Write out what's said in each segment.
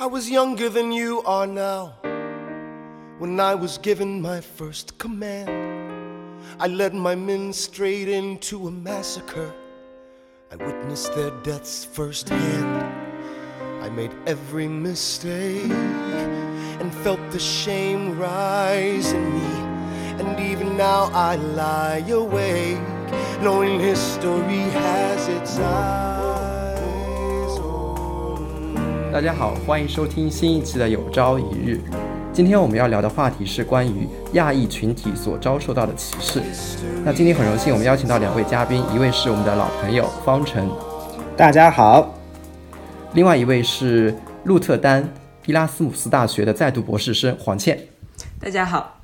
I was younger than you are now. When I was given my first command, I led my men straight into a massacre. I witnessed their deaths firsthand. I made every mistake and felt the shame rise in me. And even now I lie awake, knowing history has its eyes 大家好，欢迎收听新一期的《有朝一日》。今天我们要聊的话题是关于亚裔群体所遭受到的歧视。那今天很荣幸，我们邀请到两位嘉宾，一位是我们的老朋友方程，大家好，另外一位是鹿特丹伊拉斯姆斯大学的在读博士生黄倩。大家好，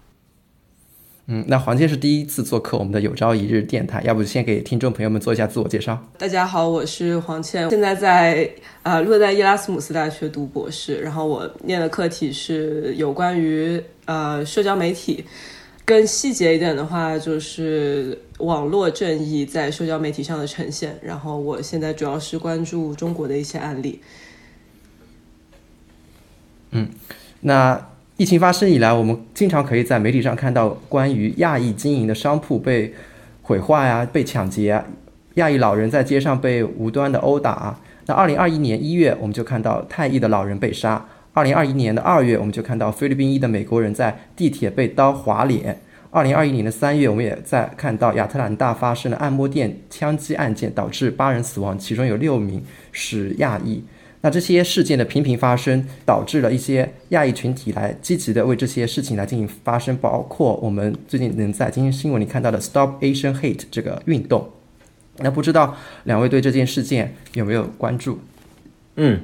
嗯，那黄倩是第一次做客我们的《有朝一日》电台，要不先给听众朋友们做一下自我介绍？大家好，我是黄倩，现在在呃洛在伊拉斯姆斯大学读博士，然后我念的课题是有关于呃社交媒体，更细节一点的话就是网络正义在社交媒体上的呈现，然后我现在主要是关注中国的一些案例。嗯那疫情发生以来，我们经常可以在媒体上看到关于亚裔经营的商铺被毁坏啊、被抢劫啊，亚裔老人在街上被无端的殴打啊。那二零二一年一月，我们就看到泰裔的老人被杀；二零二一年的二月，我们就看到菲律宾裔的美国人在地铁被刀划脸；二零二一年的三月，我们也在看到亚特兰大发生的按摩店枪击案件，导致八人死亡，其中有六名是亚裔。那这些事件的频频发生，导致了一些亚裔群体来积极的为这些事情来进行发声，包括我们最近能在今天新闻里看到的 “Stop Asian Hate” 这个运动。那不知道两位对这件事件有没有关注？嗯，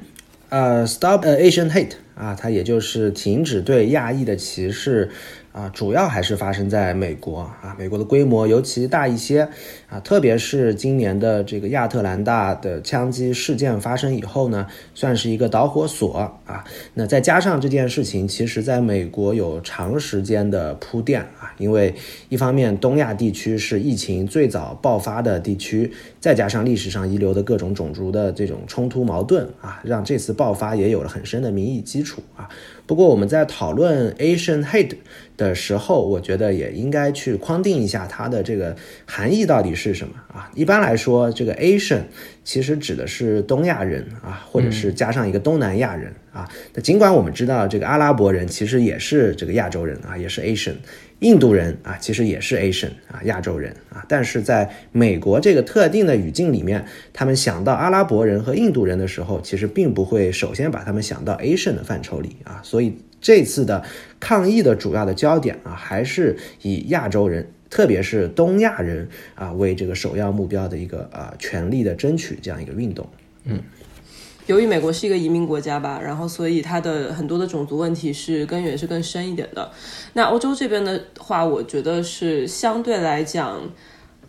呃，Stop Asian Hate 啊，它也就是停止对亚裔的歧视啊，主要还是发生在美国啊，美国的规模尤其大一些啊，特别是今年的这个亚特兰大的枪击事件发生以后呢，算是一个导火索啊。那再加上这件事情，其实在美国有长时间的铺垫啊，因为一方面东亚地区是疫情最早爆发的地区，再加上历史上遗留的各种种族的这种冲突矛盾啊，让这次爆发也有了很深的民意基础啊。不过我们在讨论 Asian hate 的时候，我觉得也应该去框定一下它的这个含义到底是什么。啊？一般来说，这个 Asian 其实指的是东亚人啊，或者是加上一个东南亚人啊。那尽管我们知道这个阿拉伯人其实也是这个亚洲人啊，也是 Asian。印度人啊，其实也是 Asian 啊，亚洲人啊，但是在美国这个特定的语境里面，他们想到阿拉伯人和印度人的时候，其实并不会首先把他们想到 Asian 的范畴里啊，所以这次的抗议的主要的焦点啊，还是以亚洲人，特别是东亚人啊为这个首要目标的一个啊权力的争取这样一个运动，嗯。由于美国是一个移民国家吧，然后所以它的很多的种族问题是根源是更深一点的。那欧洲这边的话，我觉得是相对来讲，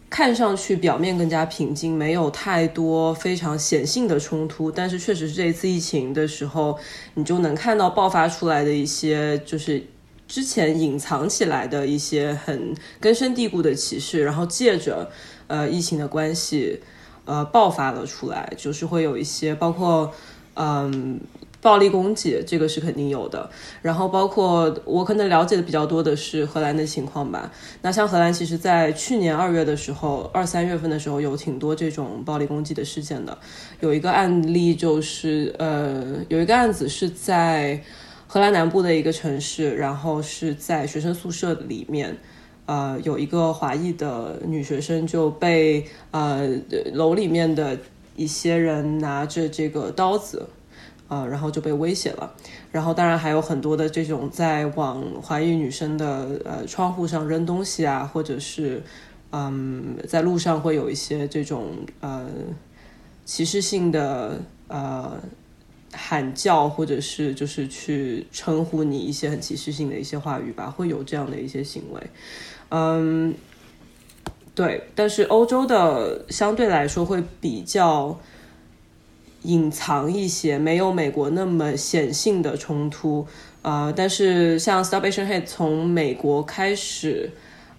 看上去表面更加平静，没有太多非常显性的冲突。但是确实是这一次疫情的时候，你就能看到爆发出来的一些，就是之前隐藏起来的一些很根深蒂固的歧视，然后借着呃疫情的关系。呃，爆发了出来，就是会有一些包括，嗯，暴力攻击，这个是肯定有的。然后包括我可能了解的比较多的是荷兰的情况吧。那像荷兰，其实在去年二月的时候，二三月份的时候，有挺多这种暴力攻击的事件的。有一个案例就是，呃，有一个案子是在荷兰南部的一个城市，然后是在学生宿舍里面。呃，有一个华裔的女学生就被呃楼里面的一些人拿着这个刀子，呃，然后就被威胁了。然后当然还有很多的这种在往华裔女生的呃窗户上扔东西啊，或者是嗯在路上会有一些这种呃歧视性的呃喊叫，或者是就是去称呼你一些很歧视性的一些话语吧，会有这样的一些行为。嗯，对，但是欧洲的相对来说会比较隐藏一些，没有美国那么显性的冲突。呃，但是像 Stop Asian Hate 从美国开始，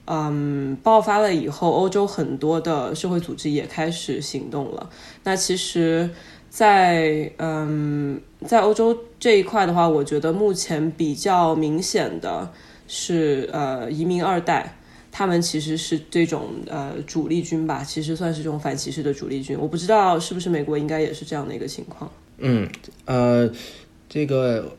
嗯，爆发了以后，欧洲很多的社会组织也开始行动了。那其实。在嗯，在欧洲这一块的话，我觉得目前比较明显的是呃移民二代，他们其实是这种呃主力军吧，其实算是这种反歧视的主力军。我不知道是不是美国应该也是这样的一个情况。嗯，呃，这个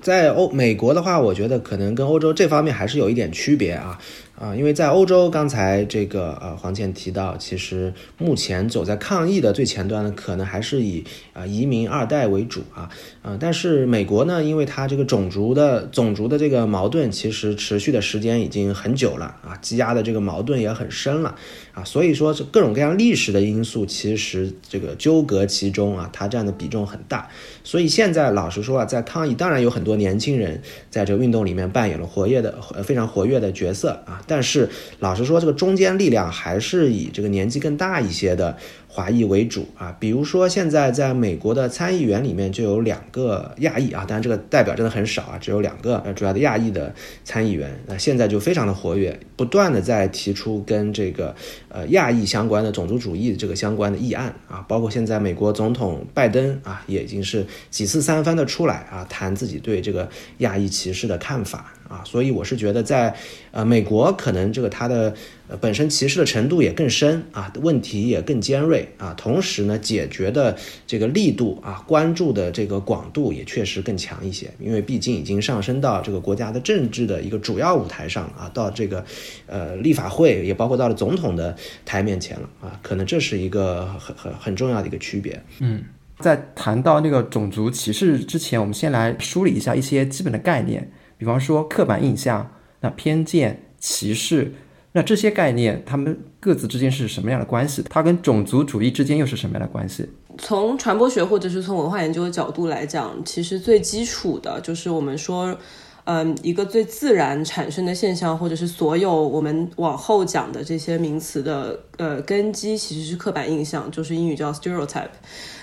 在欧美国的话，我觉得可能跟欧洲这方面还是有一点区别啊。啊，因为在欧洲，刚才这个呃黄健提到，其实目前走在抗疫的最前端的，可能还是以啊移民二代为主啊，呃，但是美国呢，因为它这个种族的种族的这个矛盾，其实持续的时间已经很久了啊，积压的这个矛盾也很深了啊，所以说这各种各样历史的因素，其实这个纠葛其中啊，它占的比重很大，所以现在老实说啊，在抗疫，当然有很多年轻人在这个运动里面扮演了活跃的呃非常活跃的角色啊。但是老实说，这个中间力量还是以这个年纪更大一些的华裔为主啊。比如说，现在在美国的参议员里面就有两个亚裔啊，当然这个代表真的很少啊，只有两个呃主要的亚裔的参议员。那现在就非常的活跃，不断的在提出跟这个呃亚裔相关的种族主义这个相关的议案啊。包括现在美国总统拜登啊，也已经是几次三番的出来啊，谈自己对这个亚裔歧视的看法。啊，所以我是觉得，在呃美国，可能这个他的呃本身歧视的程度也更深啊，问题也更尖锐啊，同时呢，解决的这个力度啊，关注的这个广度也确实更强一些，因为毕竟已经上升到这个国家的政治的一个主要舞台上啊，到这个呃立法会，也包括到了总统的台面前了啊，可能这是一个很很很重要的一个区别。嗯，在谈到那个种族歧视之前，我们先来梳理一下一些基本的概念。比方说刻板印象、那偏见、歧视，那这些概念，它们各自之间是什么样的关系？它跟种族主义之间又是什么样的关系？从传播学或者是从文化研究的角度来讲，其实最基础的就是我们说，嗯，一个最自然产生的现象，或者是所有我们往后讲的这些名词的呃根基，其实是刻板印象，就是英语叫 stereotype。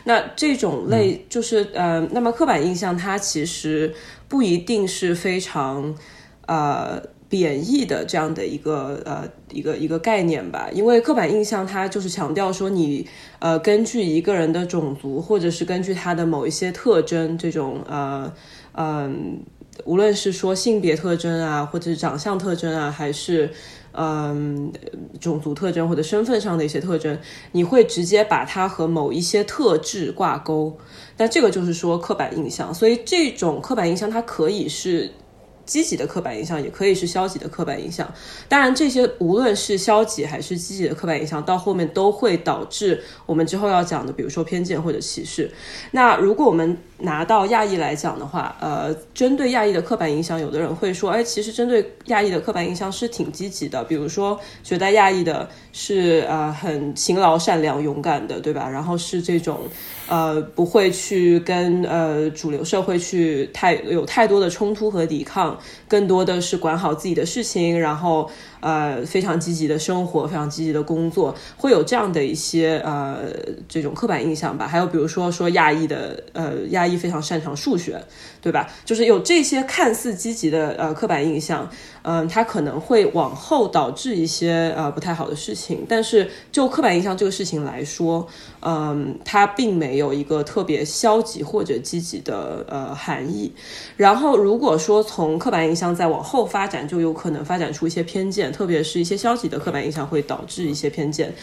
那这种类就是呃，那么刻板印象它其实。不一定是非常，呃，贬义的这样的一个呃一个一个概念吧，因为刻板印象它就是强调说你呃根据一个人的种族或者是根据他的某一些特征，这种呃嗯，无论是说性别特征啊，或者是长相特征啊，还是嗯种族特征或者身份上的一些特征，你会直接把它和某一些特质挂钩。那这个就是说刻板印象，所以这种刻板印象它可以是。积极的刻板印象也可以是消极的刻板印象，当然这些无论是消极还是积极的刻板印象，到后面都会导致我们之后要讲的，比如说偏见或者歧视。那如果我们拿到亚裔来讲的话，呃，针对亚裔的刻板印象，有的人会说，哎，其实针对亚裔的刻板印象是挺积极的，比如说觉得亚裔的是呃很勤劳、善良、勇敢的，对吧？然后是这种呃不会去跟呃主流社会去太有太多的冲突和抵抗。更多的是管好自己的事情，然后。呃，非常积极的生活，非常积极的工作，会有这样的一些呃这种刻板印象吧。还有比如说说亚裔的呃亚裔非常擅长数学，对吧？就是有这些看似积极的呃刻板印象，嗯，它可能会往后导致一些呃不太好的事情。但是就刻板印象这个事情来说，嗯，它并没有一个特别消极或者积极的呃含义。然后如果说从刻板印象再往后发展，就有可能发展出一些偏见。特别是一些消极的刻板印象会导致一些偏见，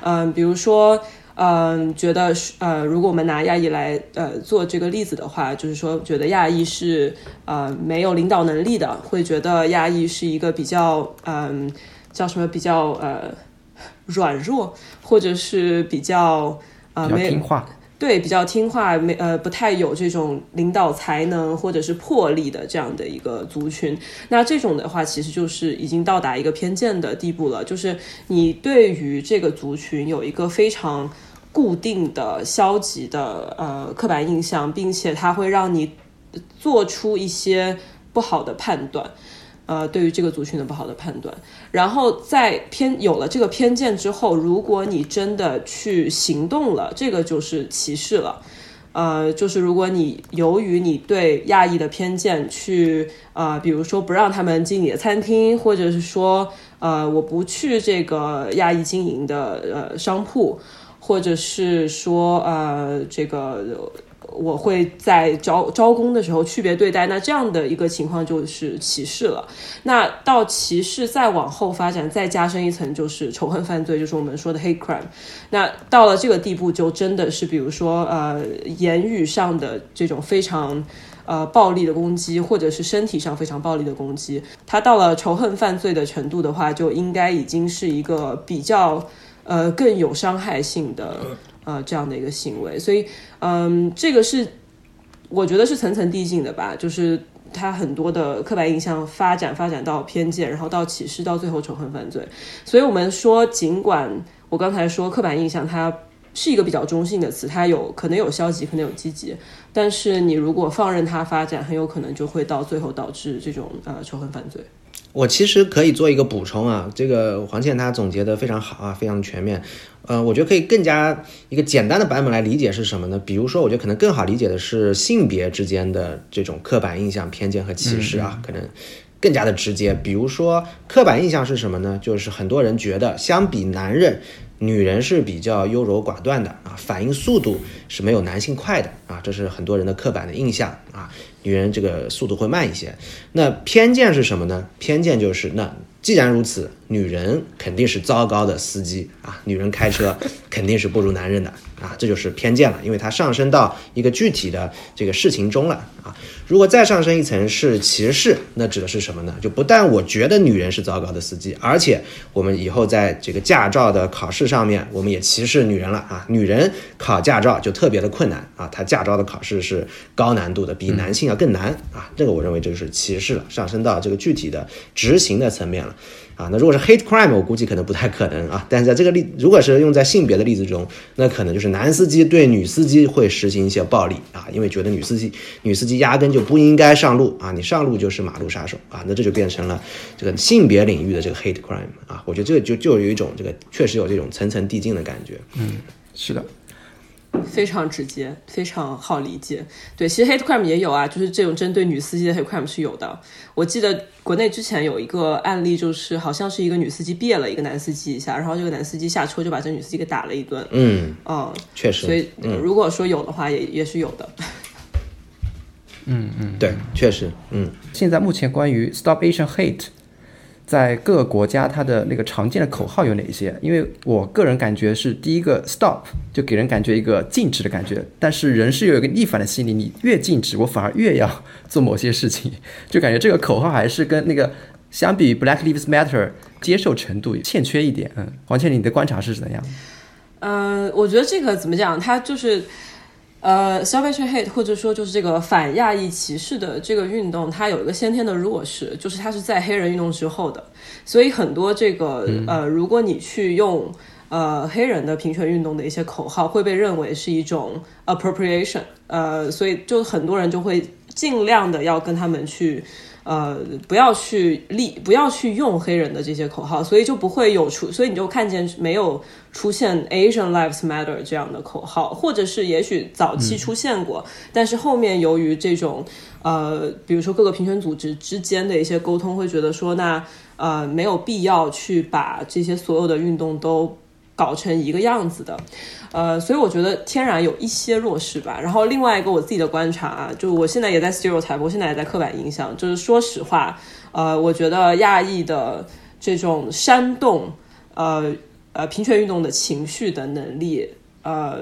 嗯，比如说，嗯，觉得呃，如果我们拿亚裔来呃做这个例子的话，就是说，觉得亚裔是呃没有领导能力的，会觉得亚裔是一个比较嗯叫什么比较呃软弱，或者是比较呃没听话。对，比较听话，没呃不太有这种领导才能或者是魄力的这样的一个族群。那这种的话，其实就是已经到达一个偏见的地步了。就是你对于这个族群有一个非常固定的消极的呃刻板印象，并且它会让你做出一些不好的判断。呃，对于这个族群的不好的判断，然后在偏有了这个偏见之后，如果你真的去行动了，这个就是歧视了。呃，就是如果你由于你对亚裔的偏见去呃，比如说不让他们进你的餐厅，或者是说呃，我不去这个亚裔经营的呃商铺。或者是说呃这个。我会在招招工的时候区别对待，那这样的一个情况就是歧视了。那到歧视再往后发展，再加深一层就是仇恨犯罪，就是我们说的 hate crime。那到了这个地步，就真的是比如说呃言语上的这种非常呃暴力的攻击，或者是身体上非常暴力的攻击，它到了仇恨犯罪的程度的话，就应该已经是一个比较呃更有伤害性的。呃，这样的一个行为，所以，嗯，这个是我觉得是层层递进的吧，就是它很多的刻板印象发展发展到偏见，然后到歧视，到最后仇恨犯罪。所以我们说，尽管我刚才说刻板印象它是一个比较中性的词，它有可能有消极，可能有积极，但是你如果放任它发展，很有可能就会到最后导致这种呃仇恨犯罪。我其实可以做一个补充啊，这个黄倩她总结的非常好啊，非常全面。呃，我觉得可以更加一个简单的版本来理解是什么呢？比如说，我觉得可能更好理解的是性别之间的这种刻板印象、偏见和歧视啊，可能更加的直接。比如说，刻板印象是什么呢？就是很多人觉得，相比男人，女人是比较优柔寡断的啊，反应速度是没有男性快的啊，这是很多人的刻板的印象啊，女人这个速度会慢一些。那偏见是什么呢？偏见就是那。既然如此，女人肯定是糟糕的司机啊！女人开车 肯定是不如男人的啊！这就是偏见了，因为它上升到一个具体的这个事情中了啊！如果再上升一层是歧视，那指的是什么呢？就不但我觉得女人是糟糕的司机，而且我们以后在这个驾照的考试上面，我们也歧视女人了啊！女人考驾照就特别的困难啊！她驾照的考试是高难度的，比男性要更难啊！这个我认为这就是歧视了，上升到这个具体的执行的层面了。啊，那如果是 hate crime，我估计可能不太可能啊。但是在这个例，如果是用在性别的例子中，那可能就是男司机对女司机会实行一些暴力啊，因为觉得女司机女司机压根就不应该上路啊，你上路就是马路杀手啊，那这就变成了这个性别领域的这个 hate crime 啊。我觉得这个就就有一种这个确实有这种层层递进的感觉。嗯，是的。非常直接，非常好理解。对，其实 hate crime 也有啊，就是这种针对女司机的 hate crime 是有的。我记得国内之前有一个案例，就是好像是一个女司机别了一个男司机一下，然后这个男司机下车就把这女司机给打了一顿。嗯，哦，确实。所以如果说有的话，也也是有的。嗯嗯，对，确实。嗯，现在目前关于 Stop Asian Hate。在各个国家，它的那个常见的口号有哪些？因为我个人感觉是第一个 stop 就给人感觉一个禁止的感觉，但是人是有一个逆反的心理，你越禁止，我反而越要做某些事情，就感觉这个口号还是跟那个相比 Black Lives Matter 接受程度欠缺一点。嗯，黄倩，你的观察是怎样？嗯，我觉得这个怎么讲，它就是。呃，Salvation Hate，或者说就是这个反亚裔歧视的这个运动，它有一个先天的弱势，就是它是在黑人运动之后的，所以很多这个呃，如果你去用呃黑人的平权运动的一些口号，会被认为是一种 appropriation，呃，所以就很多人就会尽量的要跟他们去。呃，不要去立，不要去用黑人的这些口号，所以就不会有出，所以你就看见没有出现 Asian Lives Matter 这样的口号，或者是也许早期出现过，但是后面由于这种呃，比如说各个平权组织之间的一些沟通，会觉得说那呃没有必要去把这些所有的运动都。搞成一个样子的，呃，所以我觉得天然有一些弱势吧。然后另外一个我自己的观察啊，就我现在也在 stereotype，我现在也在刻板印象。就是说实话，呃，我觉得亚裔的这种煽动，呃呃，平权运动的情绪的能力，呃，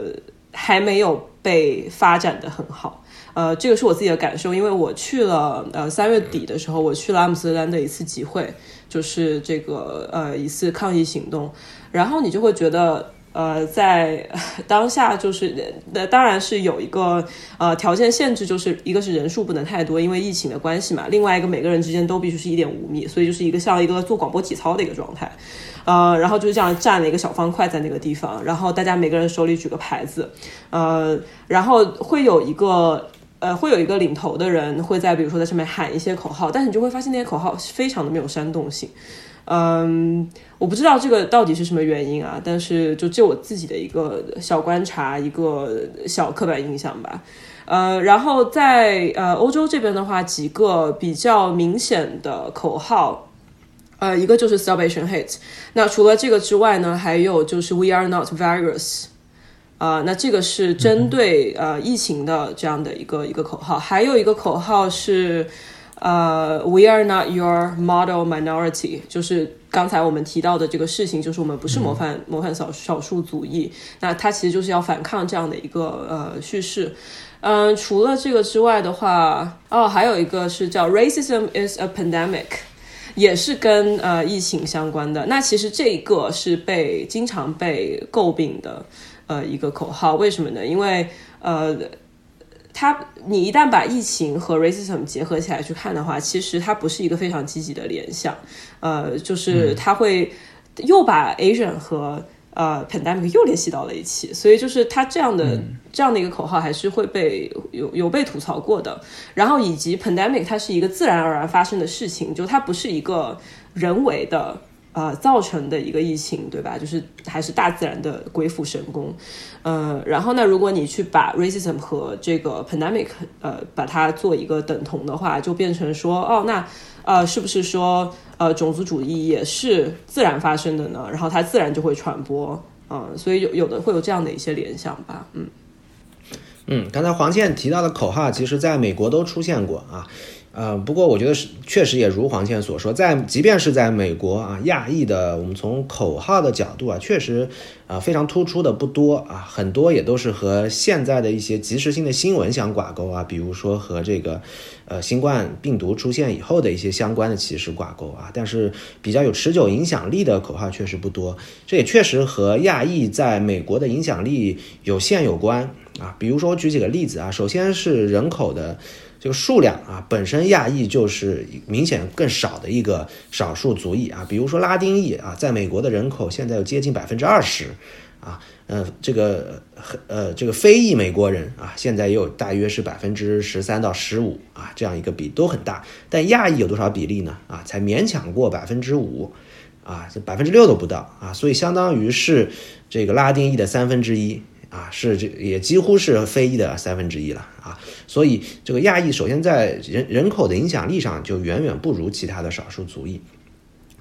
还没有被发展的很好。呃，这个是我自己的感受，因为我去了，呃，三月底的时候，我去了阿姆斯特丹的一次集会，就是这个呃一次抗议行动。然后你就会觉得，呃，在当下就是，那 当然是有一个呃条件限制，就是一个是人数不能太多，因为疫情的关系嘛。另外一个每个人之间都必须是一点五米，所以就是一个像一个做广播体操的一个状态，呃，然后就是这样站了一个小方块在那个地方，然后大家每个人手里举个牌子，呃，然后会有一个呃会有一个领头的人会在比如说在上面喊一些口号，但是你就会发现那些口号非常的没有煽动性。嗯，我不知道这个到底是什么原因啊，但是就就我自己的一个小观察，一个小刻板印象吧。呃，然后在呃欧洲这边的话，几个比较明显的口号，呃，一个就是 Salvation Hate。那除了这个之外呢，还有就是 We are not virus。啊，那这个是针对呃疫情的这样的一个一个口号，还有一个口号是，呃，We are not your model minority，就是刚才我们提到的这个事情，就是我们不是模范模范少少数族裔，那它其实就是要反抗这样的一个呃叙事。嗯，除了这个之外的话，哦，还有一个是叫 Racism is a pandemic，也是跟呃疫情相关的。那其实这个是被经常被诟病的。呃，一个口号，为什么呢？因为呃，它你一旦把疫情和 racism 结合起来去看的话，其实它不是一个非常积极的联想。呃，就是它会又把 Asian 和呃 pandemic 又联系到了一起，所以就是它这样的这样的一个口号还是会被有有被吐槽过的。然后以及 pandemic 它是一个自然而然发生的事情，就它不是一个人为的。呃，造成的一个疫情，对吧？就是还是大自然的鬼斧神工，呃，然后呢，如果你去把 racism 和这个 pandemic，呃，把它做一个等同的话，就变成说，哦，那呃，是不是说，呃，种族主义也是自然发生的呢？然后它自然就会传播，嗯，所以有有的会有这样的一些联想吧，嗯，嗯，刚才黄倩提到的口号，其实在美国都出现过啊。呃，不过我觉得是确实也如黄倩所说，在即便是在美国啊，亚裔的我们从口号的角度啊，确实啊非常突出的不多啊，很多也都是和现在的一些即时性的新闻相挂钩啊，比如说和这个呃新冠病毒出现以后的一些相关的歧视挂钩啊，但是比较有持久影响力的口号确实不多，这也确实和亚裔在美国的影响力有限有关啊，比如说我举几个例子啊，首先是人口的。这个数量啊，本身亚裔就是明显更少的一个少数族裔啊，比如说拉丁裔啊，在美国的人口现在有接近百分之二十，啊，呃，这个呃这个非裔美国人啊，现在也有大约是百分之十三到十五啊，这样一个比都很大，但亚裔有多少比例呢？啊，才勉强过百分之五，啊，这百分之六都不到啊，所以相当于是这个拉丁裔的三分之一。啊，是这也几乎是非裔的三分之一了啊，所以这个亚裔首先在人人口的影响力上就远远不如其他的少数族裔。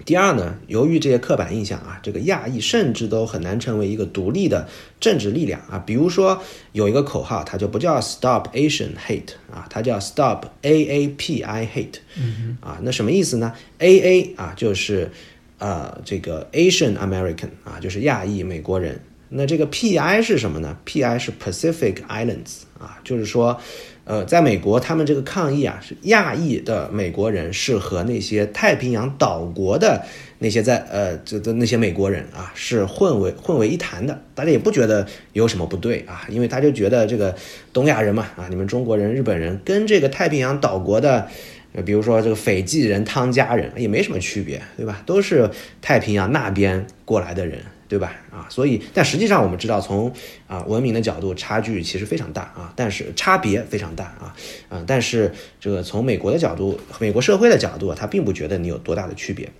第二呢，由于这些刻板印象啊，这个亚裔甚至都很难成为一个独立的政治力量啊。比如说有一个口号，它就不叫 Stop Asian Hate 啊，它叫 Stop A A P I Hate。嗯啊，那什么意思呢？A A 啊就是呃这个 Asian American 啊，就是亚裔美国人。那这个 P.I 是什么呢？P.I 是 Pacific Islands 啊，就是说，呃，在美国他们这个抗议啊，是亚裔的美国人是和那些太平洋岛国的那些在呃这的那些美国人啊是混为混为一谈的，大家也不觉得有什么不对啊，因为他就觉得这个东亚人嘛啊，你们中国人、日本人跟这个太平洋岛国的，比如说这个斐济人、汤加人也没什么区别，对吧？都是太平洋那边过来的人。对吧？啊，所以，但实际上我们知道，从啊文明的角度，差距其实非常大啊，但是差别非常大啊，啊，但是这个从美国的角度，美国社会的角度，他并不觉得你有多大的区别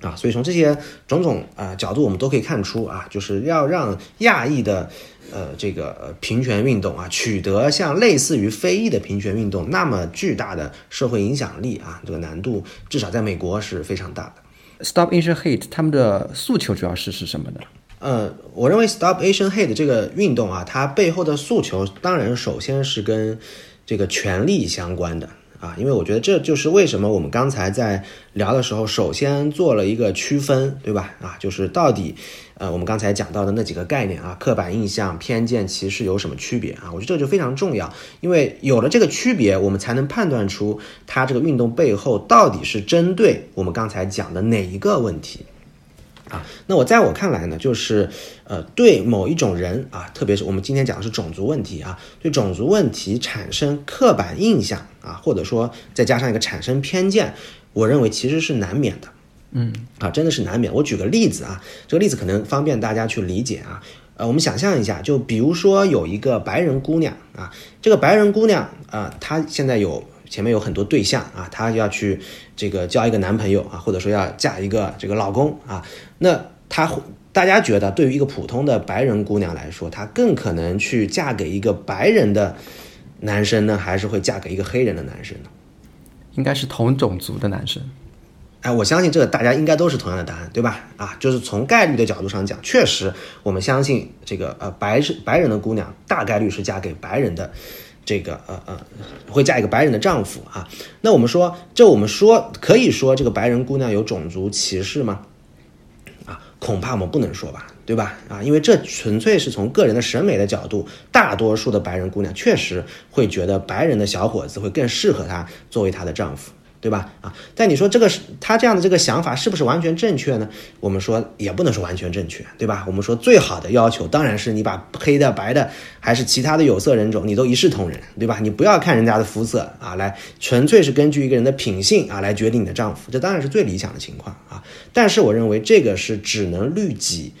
啊，所以从这些种种啊角度，我们都可以看出啊，就是要让亚裔的呃这个平权运动啊，取得像类似于非裔的平权运动那么巨大的社会影响力啊，这个难度至少在美国是非常大的。Stop Asian Hate，他们的诉求主要是是什么呢？呃，我认为 Stop Asian Hate 这个运动啊，它背后的诉求当然首先是跟这个权利相关的。啊，因为我觉得这就是为什么我们刚才在聊的时候，首先做了一个区分，对吧？啊，就是到底，呃，我们刚才讲到的那几个概念啊，刻板印象、偏见、歧视有什么区别啊？我觉得这就非常重要，因为有了这个区别，我们才能判断出它这个运动背后到底是针对我们刚才讲的哪一个问题。啊，那我在我看来呢，就是，呃，对某一种人啊，特别是我们今天讲的是种族问题啊，对种族问题产生刻板印象啊，或者说再加上一个产生偏见，我认为其实是难免的。嗯，啊，真的是难免。我举个例子啊，这个例子可能方便大家去理解啊。呃，我们想象一下，就比如说有一个白人姑娘啊，这个白人姑娘啊，她现在有。前面有很多对象啊，她要去这个交一个男朋友啊，或者说要嫁一个这个老公啊，那她大家觉得对于一个普通的白人姑娘来说，她更可能去嫁给一个白人的男生呢，还是会嫁给一个黑人的男生呢？应该是同种族的男生。哎，我相信这个大家应该都是同样的答案，对吧？啊，就是从概率的角度上讲，确实我们相信这个呃白是白人的姑娘大概率是嫁给白人的，这个呃呃会嫁一个白人的丈夫啊。那我们说，这我们说可以说这个白人姑娘有种族歧视吗？啊，恐怕我们不能说吧，对吧？啊，因为这纯粹是从个人的审美的角度，大多数的白人姑娘确实会觉得白人的小伙子会更适合她作为她的丈夫。对吧？啊，但你说这个是他这样的这个想法是不是完全正确呢？我们说也不能说完全正确，对吧？我们说最好的要求当然是你把黑的、白的，还是其他的有色人种，你都一视同仁，对吧？你不要看人家的肤色啊，来纯粹是根据一个人的品性啊来决定你的丈夫，这当然是最理想的情况啊。但是我认为这个是只能律己，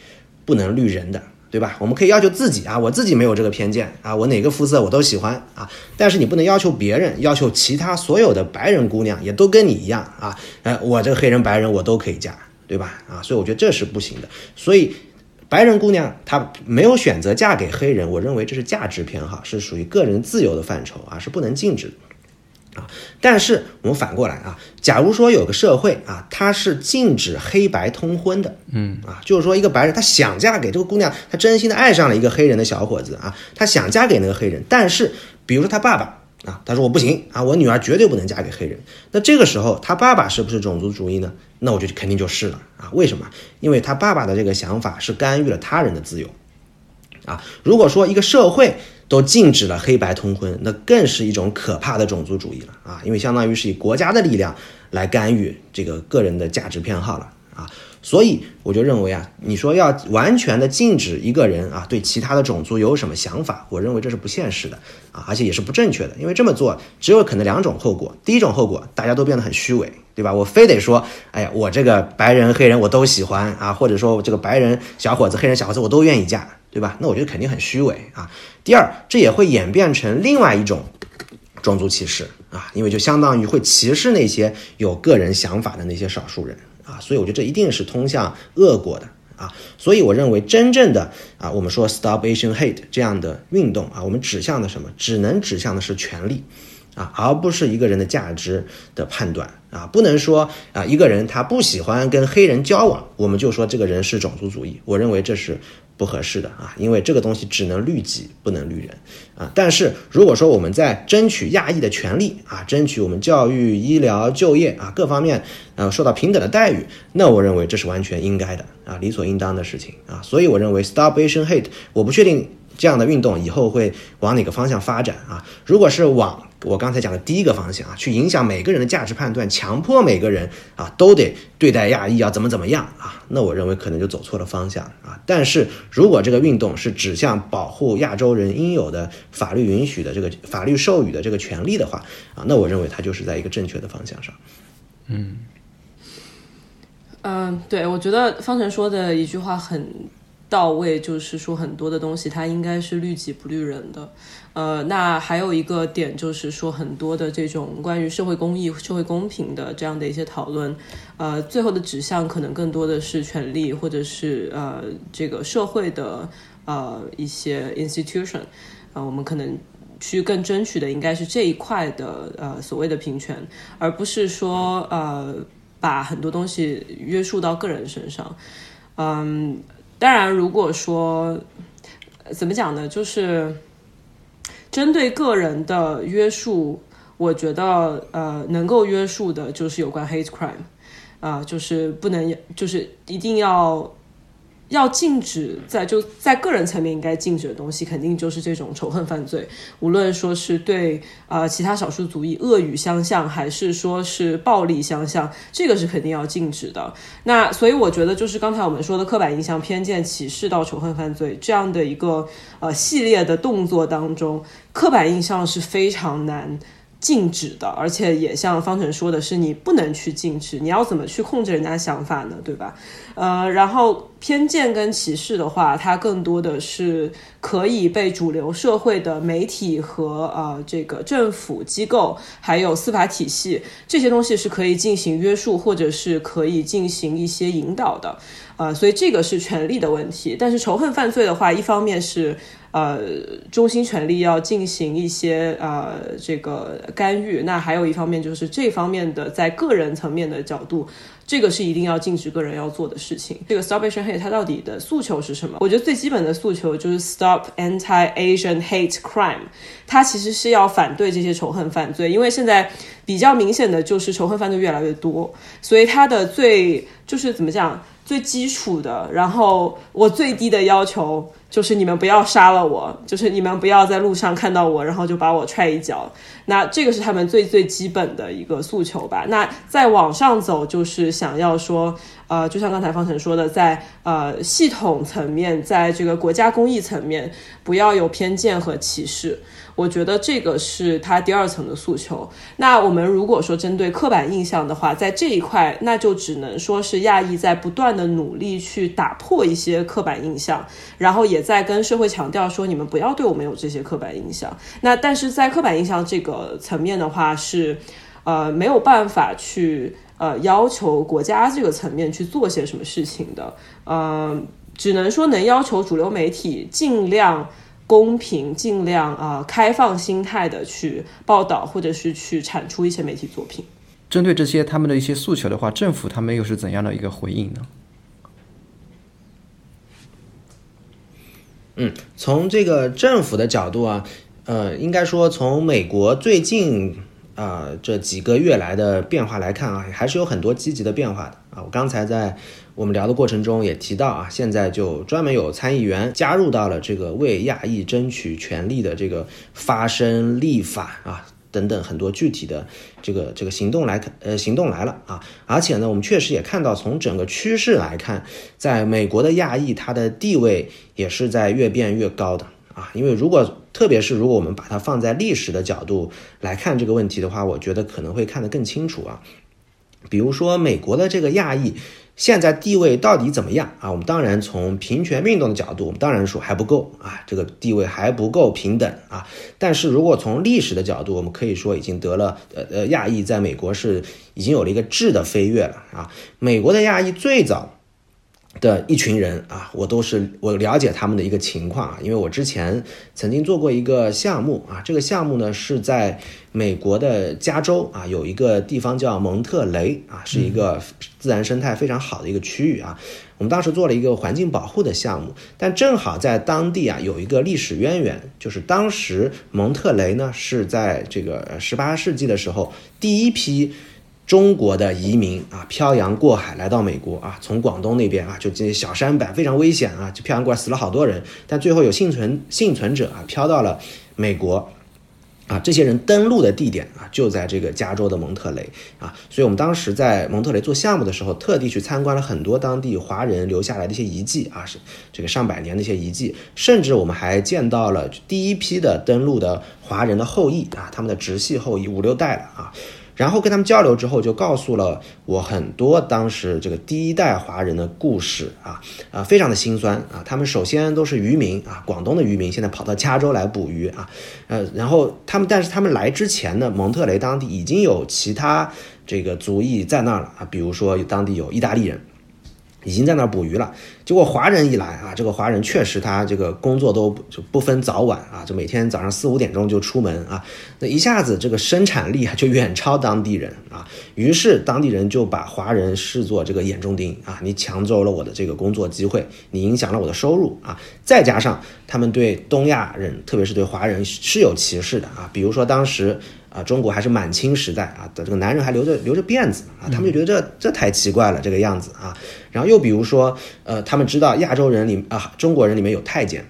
不能律人的。对吧？我们可以要求自己啊，我自己没有这个偏见啊，我哪个肤色我都喜欢啊。但是你不能要求别人，要求其他所有的白人姑娘也都跟你一样啊。哎，我这个黑人白人我都可以嫁，对吧？啊，所以我觉得这是不行的。所以白人姑娘她没有选择嫁给黑人，我认为这是价值偏好，是属于个人自由的范畴啊，是不能禁止的。啊，但是我们反过来啊，假如说有个社会啊，它是禁止黑白通婚的，嗯啊，就是说一个白人他想嫁给这个姑娘，他真心的爱上了一个黑人的小伙子啊，他想嫁给那个黑人，但是比如说他爸爸啊，他说我不行啊，我女儿绝对不能嫁给黑人，那这个时候他爸爸是不是种族主义呢？那我觉得肯定就是了啊，为什么？因为他爸爸的这个想法是干预了他人的自由啊，如果说一个社会。都禁止了黑白通婚，那更是一种可怕的种族主义了啊！因为相当于是以国家的力量来干预这个个人的价值偏好了啊！所以我就认为啊，你说要完全的禁止一个人啊对其他的种族有什么想法，我认为这是不现实的啊，而且也是不正确的。因为这么做只有可能两种后果：第一种后果，大家都变得很虚伪，对吧？我非得说，哎呀，我这个白人、黑人我都喜欢啊，或者说这个白人小伙子、黑人小伙子我都愿意嫁。对吧？那我觉得肯定很虚伪啊。第二，这也会演变成另外一种种族歧视啊，因为就相当于会歧视那些有个人想法的那些少数人啊。所以我觉得这一定是通向恶果的啊。所以我认为真正的啊，我们说 Stop Asian Hate 这样的运动啊，我们指向的什么？只能指向的是权利啊，而不是一个人的价值的判断啊。不能说啊，一个人他不喜欢跟黑人交往，我们就说这个人是种族主义。我认为这是。不合适的啊，因为这个东西只能律己，不能律人啊。但是如果说我们在争取亚裔的权利啊，争取我们教育、医疗、就业啊各方面呃受到平等的待遇，那我认为这是完全应该的啊，理所应当的事情啊。所以我认为 Stop Asian Hate，我不确定。这样的运动以后会往哪个方向发展啊？如果是往我刚才讲的第一个方向啊，去影响每个人的价值判断，强迫每个人啊都得对待亚裔要怎么怎么样啊，那我认为可能就走错了方向啊。但是如果这个运动是指向保护亚洲人应有的法律允许的这个法律授予的这个权利的话啊，那我认为它就是在一个正确的方向上。嗯，嗯，对，我觉得方程说的一句话很。到位就是说很多的东西，它应该是律己不律人的。呃，那还有一个点就是说，很多的这种关于社会公益、社会公平的这样的一些讨论，呃，最后的指向可能更多的是权利，或者是呃这个社会的呃一些 institution，啊，我们可能去更争取的应该是这一块的呃所谓的平权，而不是说呃把很多东西约束到个人身上，嗯。当然，如果说怎么讲呢，就是针对个人的约束，我觉得呃，能够约束的就是有关 hate crime，啊，就是不能，就是一定要。要禁止在就在个人层面应该禁止的东西，肯定就是这种仇恨犯罪。无论说是对啊其他少数族裔恶语相向，还是说是暴力相向，这个是肯定要禁止的。那所以我觉得，就是刚才我们说的刻板印象、偏见、歧视到仇恨犯罪这样的一个呃系列的动作当中，刻板印象是非常难禁止的，而且也像方程说的是，你不能去禁止，你要怎么去控制人家想法呢？对吧？呃，然后。偏见跟歧视的话，它更多的是可以被主流社会的媒体和呃这个政府机构，还有司法体系这些东西是可以进行约束，或者是可以进行一些引导的，呃，所以这个是权力的问题。但是仇恨犯罪的话，一方面是呃中心权力要进行一些呃这个干预，那还有一方面就是这方面的在个人层面的角度。这个是一定要禁止个人要做的事情。这个 Stop Asian Hate 它到底的诉求是什么？我觉得最基本的诉求就是 Stop Anti Asian Hate Crime。它其实是要反对这些仇恨犯罪，因为现在比较明显的就是仇恨犯罪越来越多，所以它的最就是怎么讲最基础的，然后我最低的要求。就是你们不要杀了我，就是你们不要在路上看到我，然后就把我踹一脚。那这个是他们最最基本的一个诉求吧。那再往上走，就是想要说，呃，就像刚才方程说的，在呃系统层面，在这个国家公益层面，不要有偏见和歧视。我觉得这个是他第二层的诉求。那我们如果说针对刻板印象的话，在这一块，那就只能说是亚裔在不断的努力去打破一些刻板印象，然后也在跟社会强调说，你们不要对我们有这些刻板印象。那但是在刻板印象这个层面的话，是呃没有办法去呃要求国家这个层面去做些什么事情的。呃，只能说能要求主流媒体尽量。公平，尽量啊，开放心态的去报道，或者是去产出一些媒体作品。针对这些他们的一些诉求的话，政府他们又是怎样的一个回应呢？嗯，从这个政府的角度啊，呃，应该说从美国最近啊这几个月来的变化来看啊，还是有很多积极的变化的啊。我刚才在。我们聊的过程中也提到啊，现在就专门有参议员加入到了这个为亚裔争取权利的这个发声立法啊等等很多具体的这个这个行动来看，呃，行动来了啊，而且呢，我们确实也看到从整个趋势来看，在美国的亚裔他的地位也是在越变越高的啊，因为如果特别是如果我们把它放在历史的角度来看这个问题的话，我觉得可能会看得更清楚啊，比如说美国的这个亚裔。现在地位到底怎么样啊？我们当然从平权运动的角度，我们当然说还不够啊，这个地位还不够平等啊。但是如果从历史的角度，我们可以说已经得了，呃呃，亚裔在美国是已经有了一个质的飞跃了啊。美国的亚裔最早。的一群人啊，我都是我了解他们的一个情况啊，因为我之前曾经做过一个项目啊，这个项目呢是在美国的加州啊，有一个地方叫蒙特雷啊，是一个自然生态非常好的一个区域啊。我们当时做了一个环境保护的项目，但正好在当地啊有一个历史渊源，就是当时蒙特雷呢是在这个十八世纪的时候第一批。中国的移民啊，漂洋过海来到美国啊，从广东那边啊，就这些小山板非常危险啊，就漂洋过海死了好多人，但最后有幸存幸存者啊，漂到了美国啊，这些人登陆的地点啊，就在这个加州的蒙特雷啊，所以我们当时在蒙特雷做项目的时候，特地去参观了很多当地华人留下来的一些遗迹啊，是这个上百年的一些遗迹，甚至我们还见到了第一批的登陆的华人的后裔啊，他们的直系后裔五六代了啊。然后跟他们交流之后，就告诉了我很多当时这个第一代华人的故事啊啊，非常的心酸啊。他们首先都是渔民啊，广东的渔民，现在跑到加州来捕鱼啊，呃，然后他们，但是他们来之前呢，蒙特雷当地已经有其他这个族裔在那儿了啊，比如说当地有意大利人。已经在那儿捕鱼了，结果华人一来啊，这个华人确实他这个工作都就不分早晚啊，就每天早上四五点钟就出门啊，那一下子这个生产力啊 就远超当地人啊，于是当地人就把华人视作这个眼中钉啊，你抢走了我的这个工作机会，你影响了我的收入啊，再加上他们对东亚人，特别是对华人是有歧视的啊，比如说当时。啊，中国还是满清时代啊的这个男人还留着留着辫子啊，他们就觉得这这太奇怪了这个样子啊。然后又比如说，呃，他们知道亚洲人里啊，中国人里面有太监，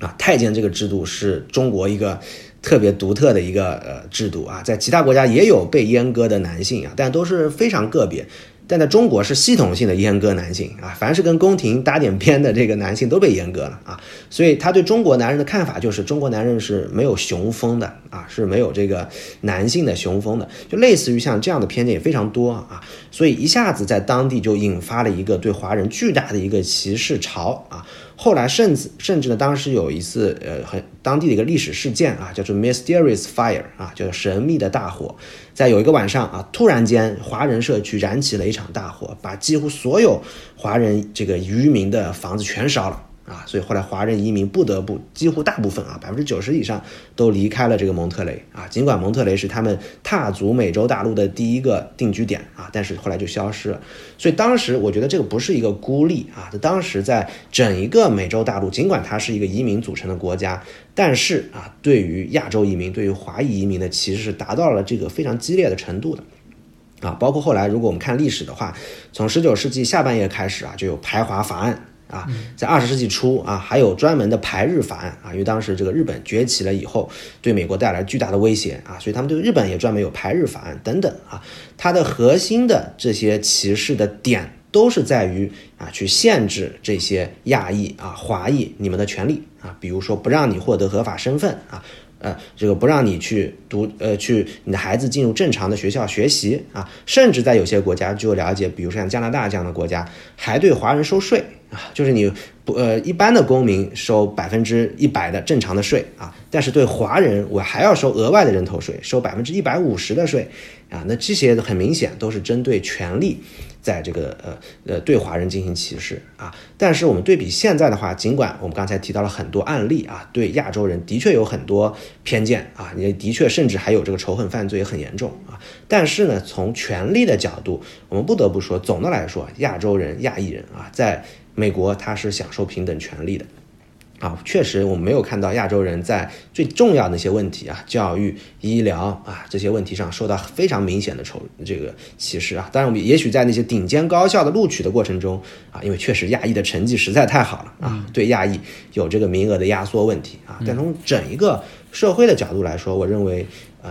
啊，太监这个制度是中国一个特别独特的一个呃制度啊，在其他国家也有被阉割的男性啊，但都是非常个别。但在中国是系统性的阉割男性啊，凡是跟宫廷搭点边的这个男性都被阉割了啊，所以他对中国男人的看法就是中国男人是没有雄风的啊，是没有这个男性的雄风的，就类似于像这样的偏见也非常多啊，所以一下子在当地就引发了一个对华人巨大的一个歧视潮啊。后来甚至甚至呢，当时有一次呃很当地的一个历史事件啊，叫做 Mysterious Fire 啊，叫神秘的大火，在有一个晚上啊，突然间华人社区燃起了一场大火，把几乎所有华人这个渔民的房子全烧了。啊，所以后来华人移民不得不几乎大部分啊，百分之九十以上都离开了这个蒙特雷啊。尽管蒙特雷是他们踏足美洲大陆的第一个定居点啊，但是后来就消失了。所以当时我觉得这个不是一个孤立啊，当时在整一个美洲大陆，尽管它是一个移民组成的国家，但是啊，对于亚洲移民、对于华裔移民的歧视是达到了这个非常激烈的程度的啊。包括后来如果我们看历史的话，从十九世纪下半叶开始啊，就有排华法案。啊，在二十世纪初啊，还有专门的排日法案啊，因为当时这个日本崛起了以后，对美国带来巨大的威胁啊，所以他们对日本也专门有排日法案等等啊。它的核心的这些歧视的点都是在于啊，去限制这些亚裔啊、华裔你们的权利啊，比如说不让你获得合法身份啊。呃，这个不让你去读，呃，去你的孩子进入正常的学校学习啊，甚至在有些国家，据我了解，比如说像加拿大这样的国家，还对华人收税，啊就是你不呃一般的公民收百分之一百的正常的税啊，但是对华人我还要收额外的人头税，收百分之一百五十的税啊，那这些很明显都是针对权利。在这个呃呃对华人进行歧视啊，但是我们对比现在的话，尽管我们刚才提到了很多案例啊，对亚洲人的确有很多偏见啊，也的确甚至还有这个仇恨犯罪也很严重啊，但是呢，从权力的角度，我们不得不说，总的来说，亚洲人、亚裔人啊，在美国他是享受平等权利的。啊，确实，我们没有看到亚洲人在最重要的一些问题啊，教育、医疗啊这些问题上受到非常明显的仇这个歧视啊。当然，我们也许在那些顶尖高校的录取的过程中啊，因为确实亚裔的成绩实在太好了啊，对亚裔有这个名额的压缩问题啊。但从整一个社会的角度来说，我认为。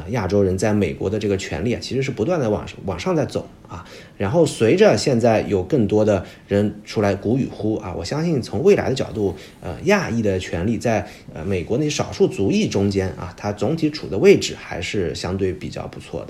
亚洲人在美国的这个权利啊，其实是不断的往往上在走啊。然后随着现在有更多的人出来鼓与呼啊，我相信从未来的角度，呃，亚裔的权利在呃美国那些少数族裔中间啊，它总体处的位置还是相对比较不错的。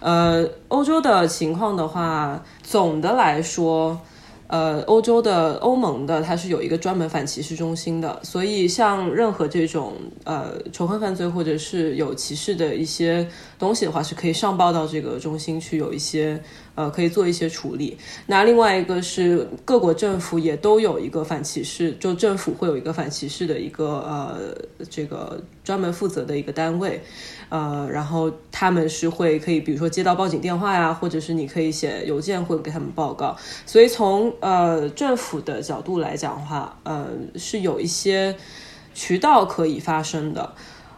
呃，欧洲的情况的话，总的来说。呃，欧洲的欧盟的它是有一个专门反歧视中心的，所以像任何这种呃仇恨犯罪或者是有歧视的一些东西的话，是可以上报到这个中心去，有一些呃可以做一些处理。那另外一个是各国政府也都有一个反歧视，就政府会有一个反歧视的一个呃这个专门负责的一个单位。呃，然后他们是会可以，比如说接到报警电话呀，或者是你可以写邮件或者给他们报告。所以从呃政府的角度来讲的话，呃是有一些渠道可以发生的。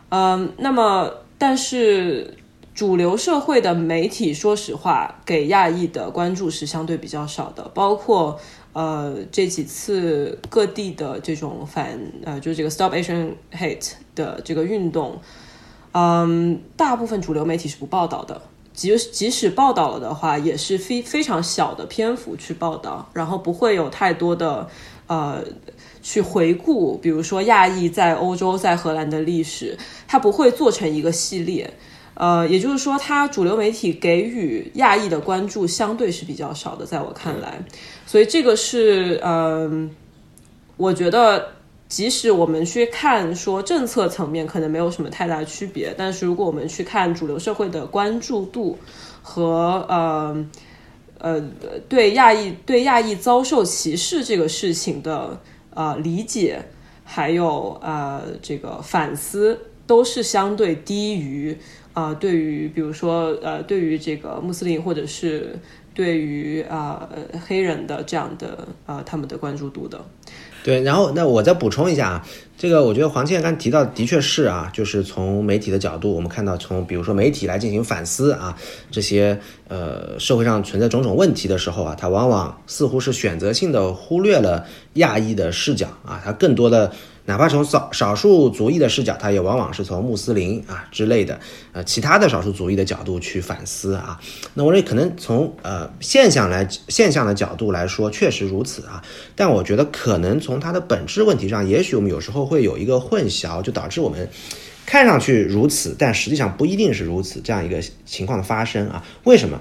嗯，那么但是主流社会的媒体，说实话给亚裔的关注是相对比较少的，包括呃这几次各地的这种反呃就是这个 Stop Asian Hate 的这个运动。嗯，大部分主流媒体是不报道的，即即使报道了的话，也是非非常小的篇幅去报道，然后不会有太多的呃去回顾，比如说亚裔在欧洲、在荷兰的历史，它不会做成一个系列。呃，也就是说，它主流媒体给予亚裔的关注相对是比较少的，在我看来，所以这个是嗯，我觉得。即使我们去看说政策层面可能没有什么太大区别，但是如果我们去看主流社会的关注度和呃呃对亚裔对亚裔遭受歧视这个事情的呃理解，还有呃这个反思，都是相对低于啊对于比如说呃对于这个穆斯林或者是对于啊黑人的这样的啊他们的关注度的。对，然后那我再补充一下啊，这个我觉得黄倩刚提到的确是啊，就是从媒体的角度，我们看到从比如说媒体来进行反思啊，这些呃社会上存在种种问题的时候啊，它往往似乎是选择性的忽略了亚裔的视角啊，它更多的哪怕从少少数族裔的视角，他也往往是从穆斯林啊之类的呃其他的少数族裔的角度去反思啊。那我认为可能从呃现象来现象的角度来说，确实如此啊。但我觉得可能从它的本质问题上，也许我们有时候会有一个混淆，就导致我们看上去如此，但实际上不一定是如此这样一个情况的发生啊。为什么？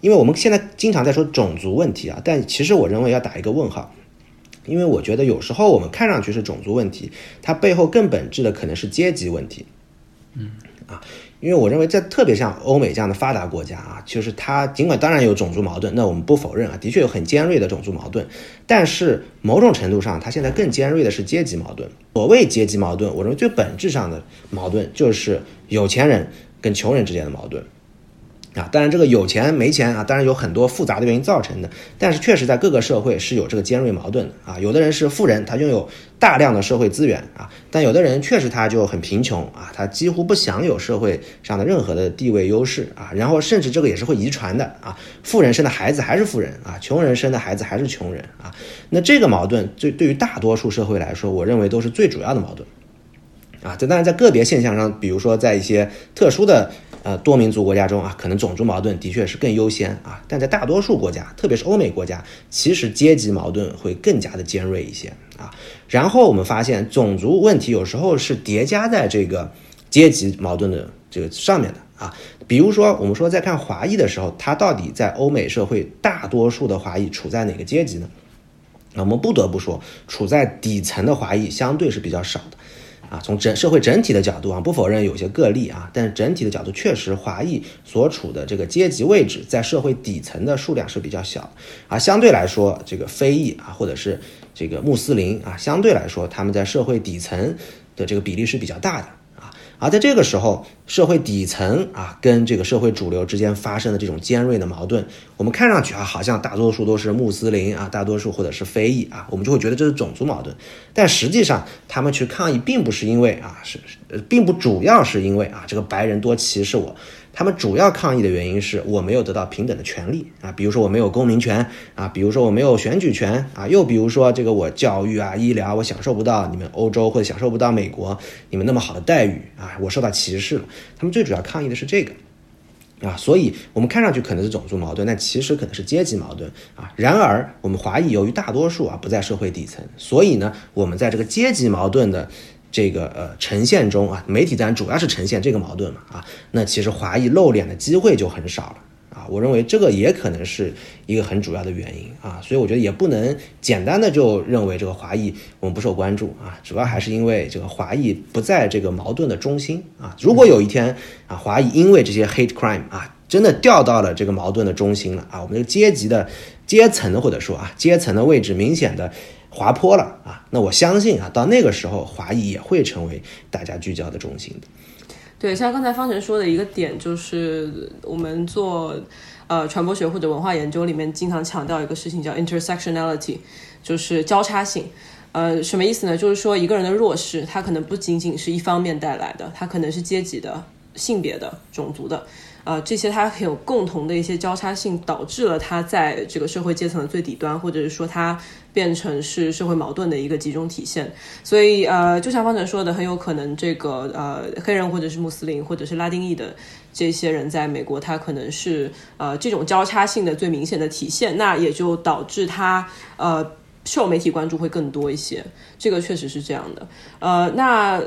因为我们现在经常在说种族问题啊，但其实我认为要打一个问号，因为我觉得有时候我们看上去是种族问题，它背后更本质的可能是阶级问题。嗯，啊，因为我认为在特别像欧美这样的发达国家啊，就是它尽管当然有种族矛盾，那我们不否认啊，的确有很尖锐的种族矛盾，但是某种程度上，它现在更尖锐的是阶级矛盾。所谓阶级矛盾，我认为最本质上的矛盾就是有钱人跟穷人之间的矛盾。啊，当然这个有钱没钱啊，当然有很多复杂的原因造成的，但是确实在各个社会是有这个尖锐矛盾的啊。有的人是富人，他拥有大量的社会资源啊，但有的人确实他就很贫穷啊，他几乎不享有社会上的任何的地位优势啊，然后甚至这个也是会遗传的啊。富人生的孩子还是富人啊，穷人生的孩子还是穷人啊。那这个矛盾对对于大多数社会来说，我认为都是最主要的矛盾啊。这当然在个别现象上，比如说在一些特殊的。呃，多民族国家中啊，可能种族矛盾的确是更优先啊，但在大多数国家，特别是欧美国家，其实阶级矛盾会更加的尖锐一些啊。然后我们发现，种族问题有时候是叠加在这个阶级矛盾的这个上面的啊。比如说，我们说在看华裔的时候，他到底在欧美社会大多数的华裔处在哪个阶级呢？那我们不得不说，处在底层的华裔相对是比较少的。啊，从整社会整体的角度啊，不否认有些个例啊，但是整体的角度确实，华裔所处的这个阶级位置在社会底层的数量是比较小，啊，相对来说，这个非裔啊，或者是这个穆斯林啊，相对来说他们在社会底层的这个比例是比较大的。而在这个时候，社会底层啊，跟这个社会主流之间发生的这种尖锐的矛盾，我们看上去啊，好像大多数都是穆斯林啊，大多数或者是非裔啊，我们就会觉得这是种族矛盾。但实际上，他们去抗议，并不是因为啊，是，并不主要是因为啊，这个白人多歧视我。他们主要抗议的原因是我没有得到平等的权利啊，比如说我没有公民权啊，比如说我没有选举权啊，又比如说这个我教育啊、医疗我享受不到你们欧洲或者享受不到美国你们那么好的待遇啊，我受到歧视了。他们最主要抗议的是这个啊，所以我们看上去可能是种族矛盾，但其实可能是阶级矛盾啊。然而我们华裔由于大多数啊不在社会底层，所以呢，我们在这个阶级矛盾的。这个呃呈现中啊，媒体当然主要是呈现这个矛盾嘛啊，那其实华裔露脸的机会就很少了啊，我认为这个也可能是一个很主要的原因啊，所以我觉得也不能简单的就认为这个华裔我们不受关注啊，主要还是因为这个华裔不在这个矛盾的中心啊，如果有一天啊，华裔因为这些 hate crime 啊，真的掉到了这个矛盾的中心了啊，我们这个阶级的阶层或者说啊阶层的位置明显的。滑坡了啊！那我相信啊，到那个时候，华裔也会成为大家聚焦的中心的。对，像刚才方晨说的一个点，就是我们做呃传播学或者文化研究里面经常强调一个事情，叫 intersectionality，就是交叉性。呃，什么意思呢？就是说一个人的弱势，他可能不仅仅是一方面带来的，他可能是阶级的、性别的、种族的。呃，这些它有共同的一些交叉性，导致了它在这个社会阶层的最底端，或者是说它变成是社会矛盾的一个集中体现。所以，呃，就像方程说的，很有可能这个呃黑人或者是穆斯林或者是拉丁裔的这些人在美国，他可能是呃这种交叉性的最明显的体现，那也就导致他呃。受媒体关注会更多一些，这个确实是这样的。呃，那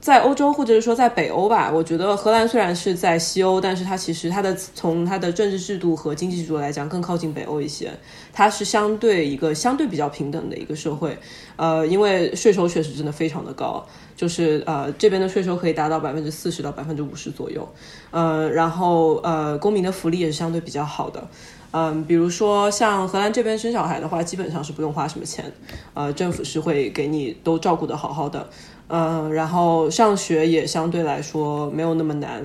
在欧洲或者是说在北欧吧，我觉得荷兰虽然是在西欧，但是它其实它的从它的政治制度和经济制度来讲更靠近北欧一些。它是相对一个相对比较平等的一个社会。呃，因为税收确实真的非常的高，就是呃这边的税收可以达到百分之四十到百分之五十左右。呃，然后呃公民的福利也是相对比较好的。嗯，比如说像荷兰这边生小孩的话，基本上是不用花什么钱，呃，政府是会给你都照顾的好好的，嗯，然后上学也相对来说没有那么难，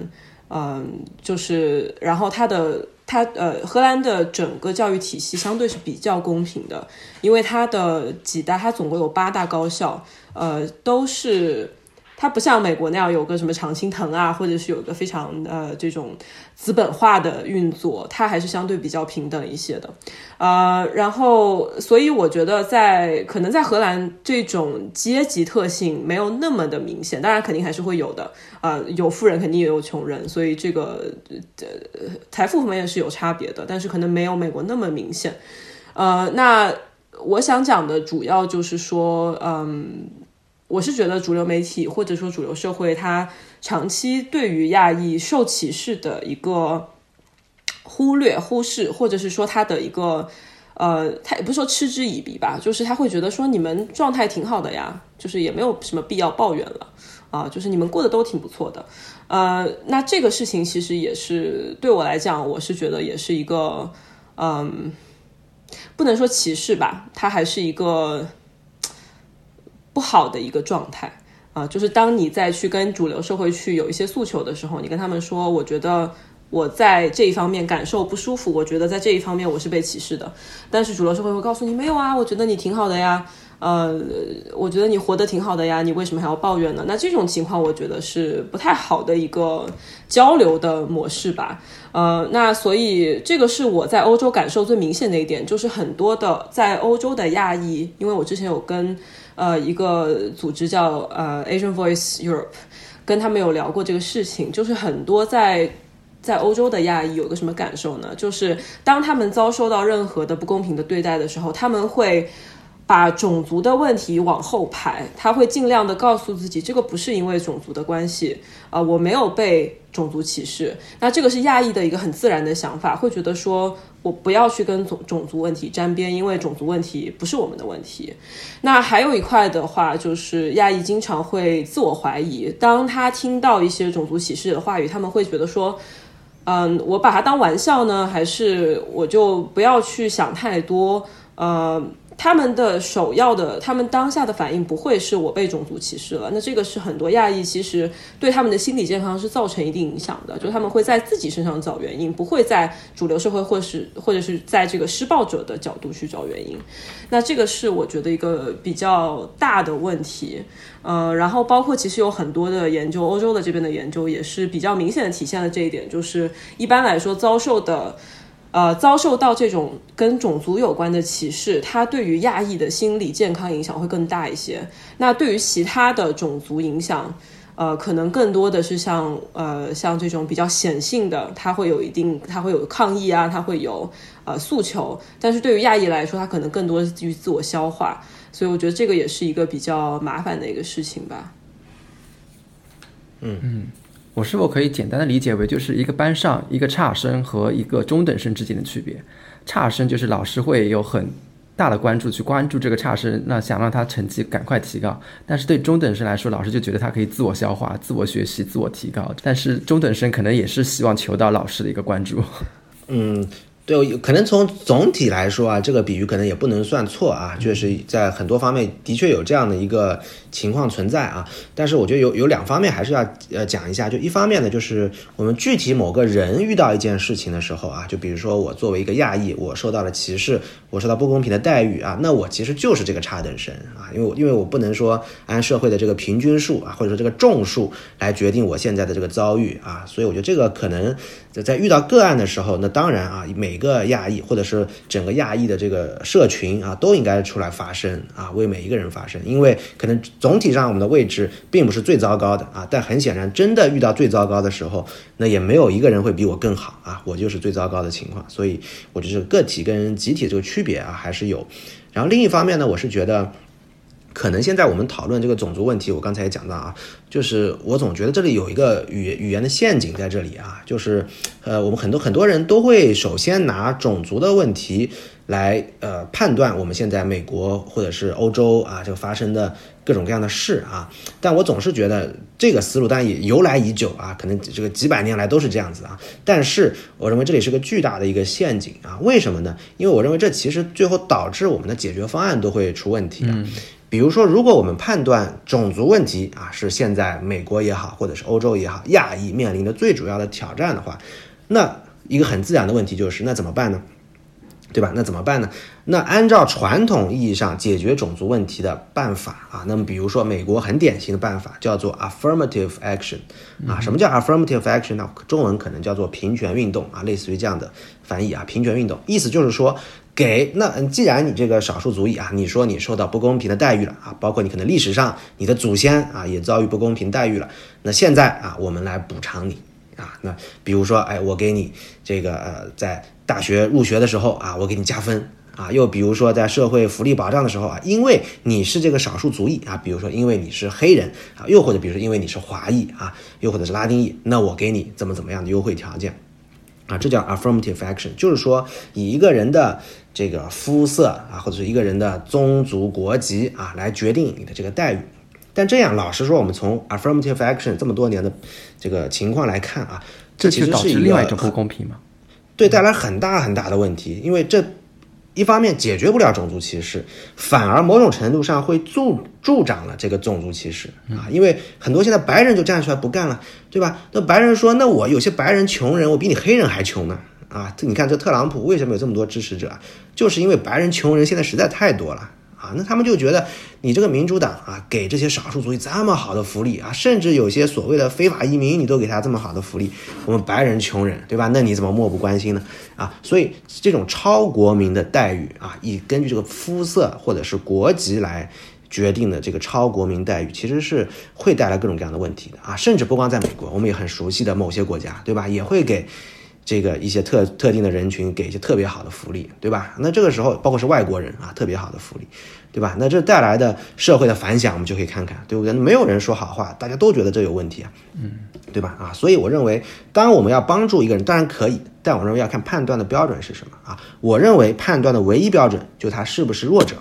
嗯，就是然后它的它呃，荷兰的整个教育体系相对是比较公平的，因为它的几大，它总共有八大高校，呃，都是。它不像美国那样有个什么常青藤啊，或者是有个非常呃这种资本化的运作，它还是相对比较平等一些的。呃，然后所以我觉得在可能在荷兰这种阶级特性没有那么的明显，当然肯定还是会有的。呃，有富人肯定也有穷人，所以这个呃财富方面是有差别的，但是可能没有美国那么明显。呃，那我想讲的主要就是说，嗯，我是觉得主流媒体或者说主流社会，它长期对于亚裔受歧视的一个忽略、忽视，或者是说他的一个，呃，他也不是说嗤之以鼻吧，就是他会觉得说你们状态挺好的呀，就是也没有什么必要抱怨了啊，就是你们过得都挺不错的。呃，那这个事情其实也是对我来讲，我是觉得也是一个，嗯。不能说歧视吧，它还是一个不好的一个状态啊。就是当你再去跟主流社会去有一些诉求的时候，你跟他们说，我觉得我在这一方面感受不舒服，我觉得在这一方面我是被歧视的。但是主流社会会告诉你，没有啊，我觉得你挺好的呀。呃，我觉得你活得挺好的呀，你为什么还要抱怨呢？那这种情况，我觉得是不太好的一个交流的模式吧。呃，那所以这个是我在欧洲感受最明显的一点，就是很多的在欧洲的亚裔，因为我之前有跟呃一个组织叫呃 Asian Voice Europe，跟他们有聊过这个事情，就是很多在在欧洲的亚裔有个什么感受呢？就是当他们遭受到任何的不公平的对待的时候，他们会。把种族的问题往后排，他会尽量的告诉自己，这个不是因为种族的关系啊，我没有被种族歧视。那这个是亚裔的一个很自然的想法，会觉得说我不要去跟种种族问题沾边，因为种族问题不是我们的问题。那还有一块的话，就是亚裔经常会自我怀疑，当他听到一些种族歧视的话语，他们会觉得说，嗯，我把它当玩笑呢，还是我就不要去想太多，呃。他们的首要的，他们当下的反应不会是我被种族歧视了，那这个是很多亚裔其实对他们的心理健康是造成一定影响的，就他们会在自己身上找原因，不会在主流社会或是或者是在这个施暴者的角度去找原因，那这个是我觉得一个比较大的问题，呃，然后包括其实有很多的研究，欧洲的这边的研究也是比较明显的体现了这一点，就是一般来说遭受的。呃，遭受到这种跟种族有关的歧视，它对于亚裔的心理健康影响会更大一些。那对于其他的种族影响，呃，可能更多的是像呃像这种比较显性的，它会有一定，它会有抗议啊，它会有呃诉求。但是对于亚裔来说，它可能更多是基于自我消化。所以我觉得这个也是一个比较麻烦的一个事情吧。嗯嗯。我是否可以简单的理解为，就是一个班上一个差生和一个中等生之间的区别？差生就是老师会有很大的关注去关注这个差生，那想让他成绩赶快提高。但是对中等生来说，老师就觉得他可以自我消化、自我学习、自我提高。但是中等生可能也是希望求到老师的一个关注。嗯。对，可能从总体来说啊，这个比喻可能也不能算错啊，确实在很多方面的确有这样的一个情况存在啊。但是我觉得有有两方面还是要呃讲一下，就一方面呢，就是我们具体某个人遇到一件事情的时候啊，就比如说我作为一个亚裔，我受到了歧视，我受到不公平的待遇啊，那我其实就是这个差等生啊，因为因为我不能说按社会的这个平均数啊，或者说这个众数来决定我现在的这个遭遇啊，所以我觉得这个可能。在在遇到个案的时候，那当然啊，每个亚裔或者是整个亚裔的这个社群啊，都应该出来发声啊，为每一个人发声。因为可能总体上我们的位置并不是最糟糕的啊，但很显然，真的遇到最糟糕的时候，那也没有一个人会比我更好啊，我就是最糟糕的情况。所以，我觉得个体跟集体这个区别啊，还是有。然后另一方面呢，我是觉得。可能现在我们讨论这个种族问题，我刚才也讲到啊，就是我总觉得这里有一个语语言的陷阱在这里啊，就是呃，我们很多很多人都会首先拿种族的问题来呃判断我们现在美国或者是欧洲啊这个发生的各种各样的事啊，但我总是觉得这个思路当然也由来已久啊，可能这个几百年来都是这样子啊，但是我认为这里是个巨大的一个陷阱啊，为什么呢？因为我认为这其实最后导致我们的解决方案都会出问题啊。比如说，如果我们判断种族问题啊是现在美国也好，或者是欧洲也好，亚裔面临的最主要的挑战的话，那一个很自然的问题就是，那怎么办呢？对吧？那怎么办呢？那按照传统意义上解决种族问题的办法啊，那么比如说美国很典型的办法叫做 affirmative action 啊，什么叫 affirmative action 呢？中文可能叫做平权运动啊，类似于这样的。翻译啊，平权运动意思就是说给那既然你这个少数族裔啊，你说你受到不公平的待遇了啊，包括你可能历史上你的祖先啊也遭遇不公平待遇了，那现在啊我们来补偿你啊，那比如说哎我给你这个呃在大学入学的时候啊，我给你加分啊。又比如说，在社会福利保障的时候啊，因为你是这个少数族裔啊，比如说因为你是黑人啊，又或者比如说因为你是华裔啊，又或者是拉丁裔，那我给你怎么怎么样的优惠条件啊？这叫 affirmative action，就是说以一个人的这个肤色啊，或者是一个人的宗族国籍啊，来决定你的这个待遇。但这样，老实说，我们从 affirmative action 这么多年的这个情况来看啊，这其实导致是一个另外一种不公平嘛？对带来很大很大的问题，因为这一方面解决不了种族歧视，反而某种程度上会助助长了这个种族歧视啊，因为很多现在白人就站出来不干了，对吧？那白人说，那我有些白人穷人，我比你黑人还穷呢啊！这你看这特朗普为什么有这么多支持者啊？就是因为白人穷人现在实在太多了。啊，那他们就觉得你这个民主党啊，给这些少数族裔这么好的福利啊，甚至有些所谓的非法移民，你都给他这么好的福利，我们白人穷人，对吧？那你怎么漠不关心呢？啊，所以这种超国民的待遇啊，以根据这个肤色或者是国籍来决定的这个超国民待遇，其实是会带来各种各样的问题的啊，甚至不光在美国，我们也很熟悉的某些国家，对吧？也会给。这个一些特特定的人群给一些特别好的福利，对吧？那这个时候，包括是外国人啊，特别好的福利，对吧？那这带来的社会的反响，我们就可以看看，对不对？没有人说好话，大家都觉得这有问题啊，嗯，对吧？啊，所以我认为，当我们要帮助一个人，当然可以，但我认为要看判断的标准是什么啊？我认为判断的唯一标准就他是不是弱者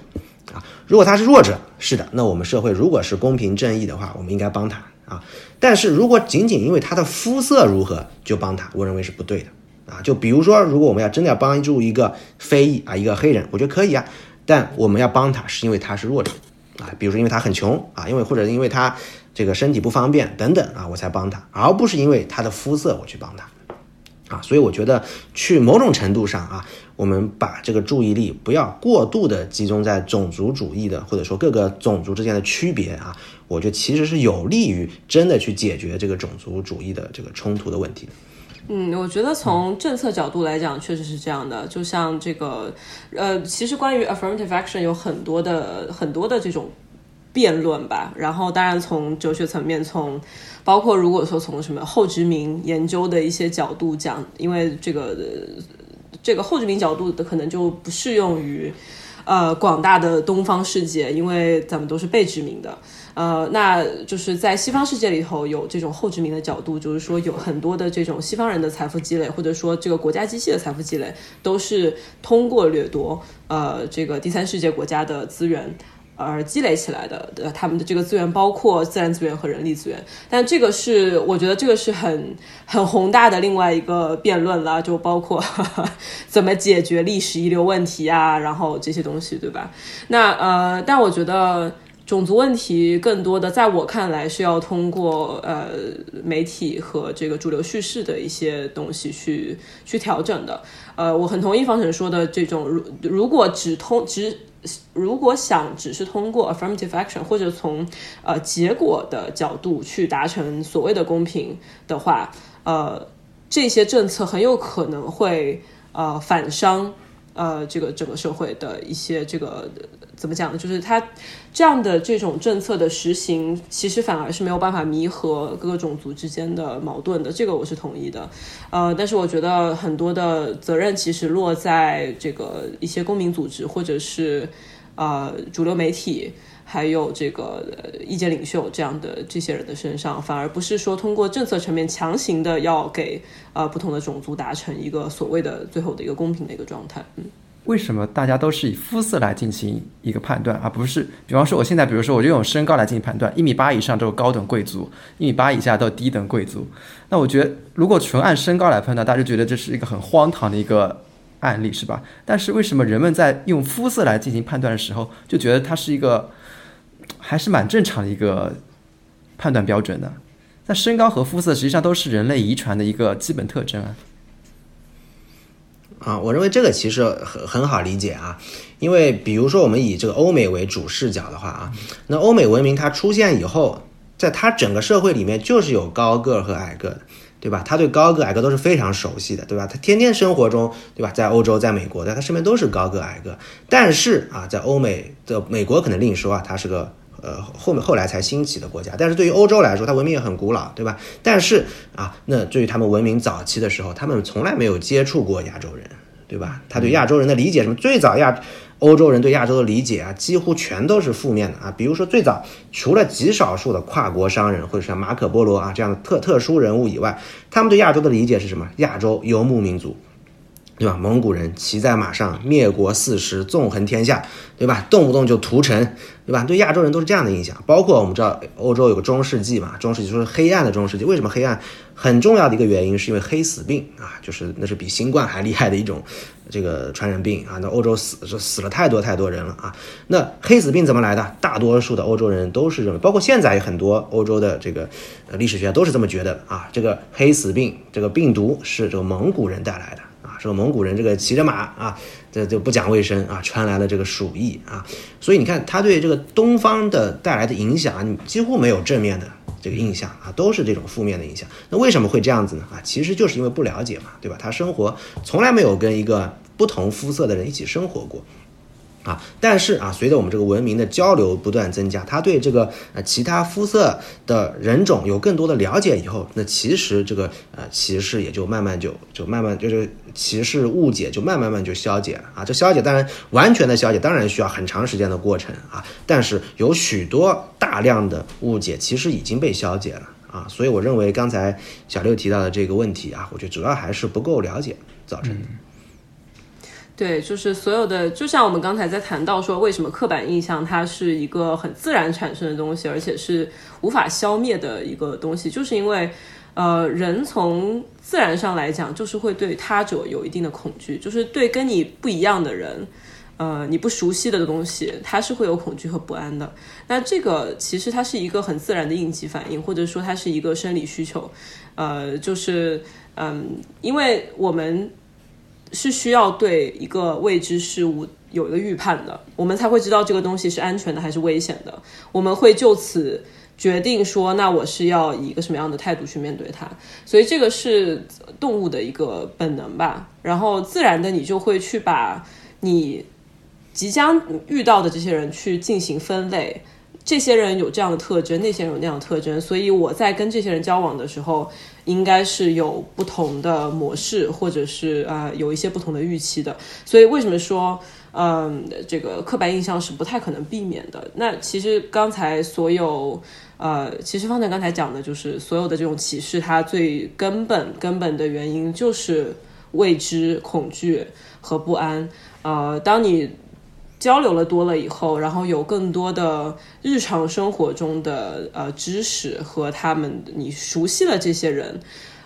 啊？如果他是弱者，是的，那我们社会如果是公平正义的话，我们应该帮他啊。但是如果仅仅因为他的肤色如何就帮他，我认为是不对的啊。就比如说，如果我们要真的要帮助一个非裔啊，一个黑人，我觉得可以啊。但我们要帮他，是因为他是弱者啊，比如说因为他很穷啊，因为或者因为他这个身体不方便等等啊，我才帮他，而不是因为他的肤色我去帮他啊。所以我觉得去某种程度上啊，我们把这个注意力不要过度的集中在种族主义的或者说各个种族之间的区别啊。我觉得其实是有利于真的去解决这个种族主义的这个冲突的问题。嗯，我觉得从政策角度来讲，确实是这样的。就像这个，呃，其实关于 affirmative action 有很多的很多的这种辩论吧。然后，当然从哲学层面，从包括如果说从什么后殖民研究的一些角度讲，因为这个这个后殖民角度的可能就不适用于呃广大的东方世界，因为咱们都是被殖民的。呃，那就是在西方世界里头有这种后殖民的角度，就是说有很多的这种西方人的财富积累，或者说这个国家机器的财富积累，都是通过掠夺呃这个第三世界国家的资源而积累起来的。呃，他们的这个资源包括自然资源和人力资源，但这个是我觉得这个是很很宏大的另外一个辩论了，就包括 怎么解决历史遗留问题啊，然后这些东西，对吧？那呃，但我觉得。种族问题更多的，在我看来是要通过呃媒体和这个主流叙事的一些东西去去调整的。呃，我很同意方晨说的这种，如如果只通只如果想只是通过 affirmative action 或者从呃结果的角度去达成所谓的公平的话，呃，这些政策很有可能会呃反伤呃这个整个社会的一些这个。怎么讲呢？就是它这样的这种政策的实行，其实反而是没有办法弥合各个种族之间的矛盾的。这个我是同意的。呃，但是我觉得很多的责任其实落在这个一些公民组织，或者是呃主流媒体，还有这个意见领袖这样的这些人的身上，反而不是说通过政策层面强行的要给呃不同的种族达成一个所谓的最后的一个公平的一个状态。嗯。为什么大家都是以肤色来进行一个判断，而不是，比方说我现在，比如说我就用身高来进行判断，一米八以上都是高等贵族，一米八以下都是低等贵族。那我觉得，如果纯按身高来判断，大家就觉得这是一个很荒唐的一个案例，是吧？但是为什么人们在用肤色来进行判断的时候，就觉得它是一个还是蛮正常的一个判断标准呢？那身高和肤色实际上都是人类遗传的一个基本特征啊。啊，我认为这个其实很很好理解啊，因为比如说我们以这个欧美为主视角的话啊，那欧美文明它出现以后，在它整个社会里面就是有高个和矮个的，对吧？他对高个矮个都是非常熟悉的，对吧？他天天生活中，对吧？在欧洲，在美国，在他身边都是高个矮个。但是啊，在欧美的美国可能另说啊，它是个。呃，后面后来才兴起的国家，但是对于欧洲来说，它文明也很古老，对吧？但是啊，那对于他们文明早期的时候，他们从来没有接触过亚洲人，对吧？他对亚洲人的理解，什么最早亚欧洲人对亚洲的理解啊，几乎全都是负面的啊。比如说最早，除了极少数的跨国商人或者像马可波罗啊这样的特特殊人物以外，他们对亚洲的理解是什么？亚洲游牧民族。对吧？蒙古人骑在马上，灭国四十，纵横天下，对吧？动不动就屠城，对吧？对亚洲人都是这样的印象。包括我们知道，欧洲有个中世纪嘛，中世纪说是黑暗的中世纪。为什么黑暗？很重要的一个原因是因为黑死病啊，就是那是比新冠还厉害的一种这个传染病啊。那欧洲死死了太多太多人了啊。那黑死病怎么来的？大多数的欧洲人都是认为，包括现在很多欧洲的这个呃历史学家都是这么觉得啊。这个黑死病这个病毒是这个蒙古人带来的。说蒙古人这个骑着马啊，这就不讲卫生啊，传来了这个鼠疫啊，所以你看他对这个东方的带来的影响啊，你几乎没有正面的这个印象啊，都是这种负面的影响。那为什么会这样子呢？啊，其实就是因为不了解嘛，对吧？他生活从来没有跟一个不同肤色的人一起生活过。啊，但是啊，随着我们这个文明的交流不断增加，他对这个呃其他肤色的人种有更多的了解以后，那其实这个呃歧视也就慢慢就就慢慢就是歧视误解就慢慢慢就消解了啊。这消解当然完全的消解当然需要很长时间的过程啊，但是有许多大量的误解其实已经被消解了啊。所以我认为刚才小六提到的这个问题啊，我觉得主要还是不够了解造成的。对，就是所有的，就像我们刚才在谈到说，为什么刻板印象它是一个很自然产生的东西，而且是无法消灭的一个东西，就是因为，呃，人从自然上来讲，就是会对他者有一定的恐惧，就是对跟你不一样的人，呃，你不熟悉的东西，他是会有恐惧和不安的。那这个其实它是一个很自然的应激反应，或者说它是一个生理需求，呃，就是，嗯，因为我们。是需要对一个未知事物有一个预判的，我们才会知道这个东西是安全的还是危险的。我们会就此决定说，那我是要以一个什么样的态度去面对它。所以这个是动物的一个本能吧。然后自然的，你就会去把你即将遇到的这些人去进行分类。这些人有这样的特征，那些人有那样的特征，所以我在跟这些人交往的时候，应该是有不同的模式，或者是啊有一些不同的预期的。所以为什么说，嗯，这个刻板印象是不太可能避免的？那其实刚才所有，呃，其实方才刚才讲的就是所有的这种歧视，它最根本根本的原因就是未知、恐惧和不安。呃，当你。交流了多了以后，然后有更多的日常生活中的呃知识和他们你熟悉了这些人，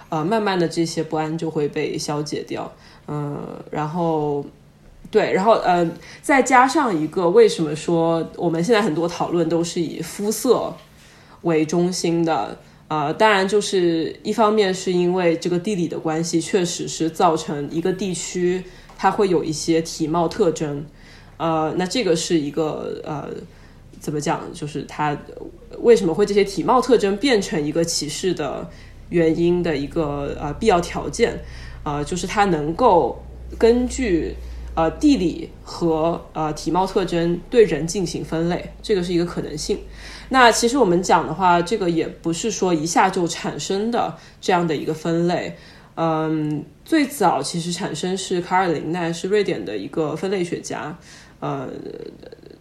呃，慢慢的这些不安就会被消解掉，嗯，然后对，然后呃，再加上一个，为什么说我们现在很多讨论都是以肤色为中心的？呃，当然就是一方面是因为这个地理的关系，确实是造成一个地区它会有一些体貌特征。呃，那这个是一个呃，怎么讲？就是它为什么会这些体貌特征变成一个歧视的原因的一个呃必要条件？呃，就是它能够根据呃地理和呃体貌特征对人进行分类，这个是一个可能性。那其实我们讲的话，这个也不是说一下就产生的这样的一个分类。嗯，最早其实产生是卡尔林奈，是瑞典的一个分类学家。呃，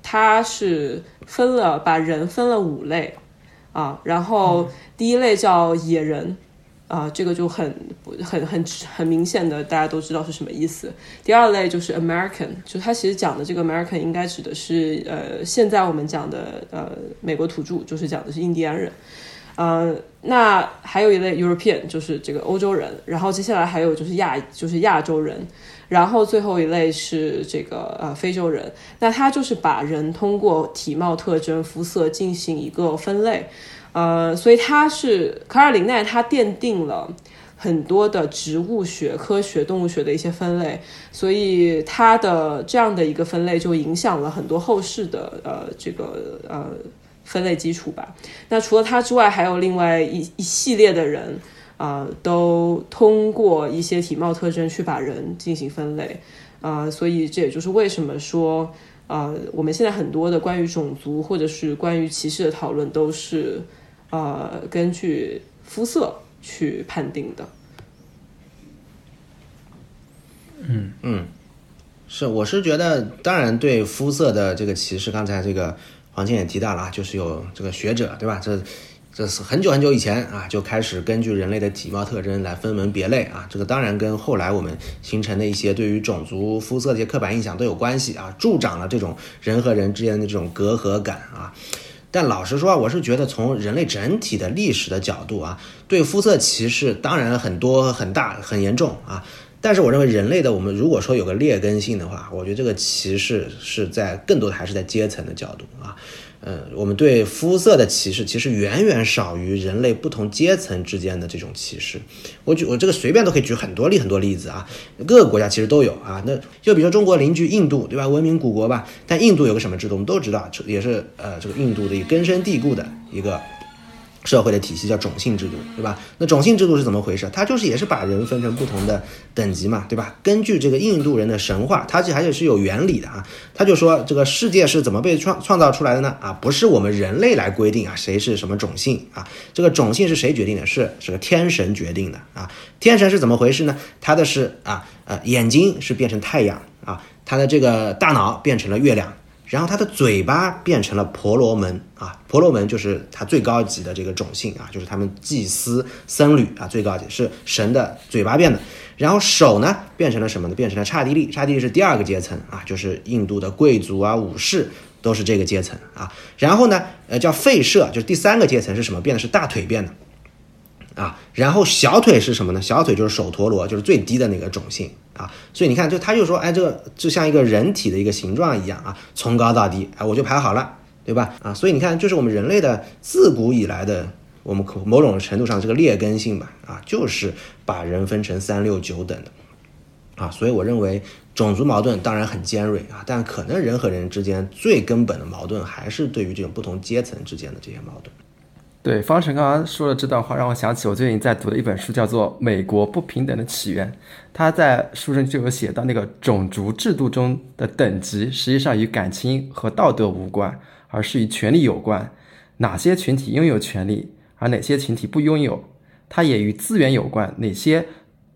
他是分了把人分了五类啊，然后第一类叫野人啊，这个就很很很很明显的，大家都知道是什么意思。第二类就是 American，就他其实讲的这个 American 应该指的是呃，现在我们讲的呃美国土著，就是讲的是印第安人。呃，那还有一类 European，就是这个欧洲人，然后接下来还有就是亚，就是亚洲人。然后最后一类是这个呃非洲人，那他就是把人通过体貌特征、肤色进行一个分类，呃，所以他是卡尔林奈他奠定了很多的植物学、科学、动物学的一些分类，所以他的这样的一个分类就影响了很多后世的呃这个呃分类基础吧。那除了他之外，还有另外一一系列的人啊、都通过一些体貌特征去把人进行分类啊、所以这也就是为什么说。呃，我们现在很多的关于种族或者是关于歧视的讨论，都是呃根据肤色去判定的。嗯嗯是，我是觉得，当然对肤色的这个歧视，刚才这个黄静也提到了啊，就是有这个学者对吧？这这是很久很久以前啊，就开始根据人类的体貌特征来分门别类啊。这个当然跟后来我们形成的一些对于种族肤色的一些刻板印象都有关系啊，助长了这种人和人之间的这种隔阂感啊。但老实说啊，我是觉得从人类整体的历史的角度啊，对肤色歧视当然很多、很大、很严重啊。但是我认为人类的我们如果说有个劣根性的话，我觉得这个歧视是在更多的还是在阶层的角度啊。嗯，我们对肤色的歧视其实远远少于人类不同阶层之间的这种歧视。我举我这个随便都可以举很多例很多例子啊，各个国家其实都有啊。那就比如说中国邻居印度，对吧？文明古国吧，但印度有个什么制度，我们都知道，这也是呃这个印度的一个根深蒂固的一个社会的体系叫种姓制度，对吧？那种姓制度是怎么回事？它就是也是把人分成不同的等级嘛，对吧？根据这个印度人的神话，它这还是有原理的啊。他就说这个世界是怎么被创创造出来的呢？啊，不是我们人类来规定啊，谁是什么种姓啊？这个种姓是谁决定的？是是个天神决定的啊。天神是怎么回事呢？他的是啊呃眼睛是变成太阳啊，他的这个大脑变成了月亮。然后他的嘴巴变成了婆罗门啊，婆罗门就是他最高级的这个种姓啊，就是他们祭司僧侣啊最高级是神的嘴巴变的。然后手呢变成了什么呢？变成了刹帝利，刹帝利是第二个阶层啊，就是印度的贵族啊武士都是这个阶层啊。然后呢，呃叫吠舍，就是第三个阶层是什么？变的是大腿变的。啊，然后小腿是什么呢？小腿就是手陀螺，就是最低的那个种姓啊。所以你看，就他就说，哎，这个就像一个人体的一个形状一样啊，从高到低，哎，我就排好了，对吧？啊，所以你看，就是我们人类的自古以来的，我们可某种程度上这个劣根性吧，啊，就是把人分成三六九等的，啊，所以我认为种族矛盾当然很尖锐啊，但可能人和人之间最根本的矛盾还是对于这种不同阶层之间的这些矛盾。对，方程刚刚说的这段话，让我想起我最近在读的一本书，叫做《美国不平等的起源》。他在书中就有写到，那个种族制度中的等级，实际上与感情和道德无关，而是与权力有关。哪些群体拥有权利，而哪些群体不拥有？它也与资源有关，哪些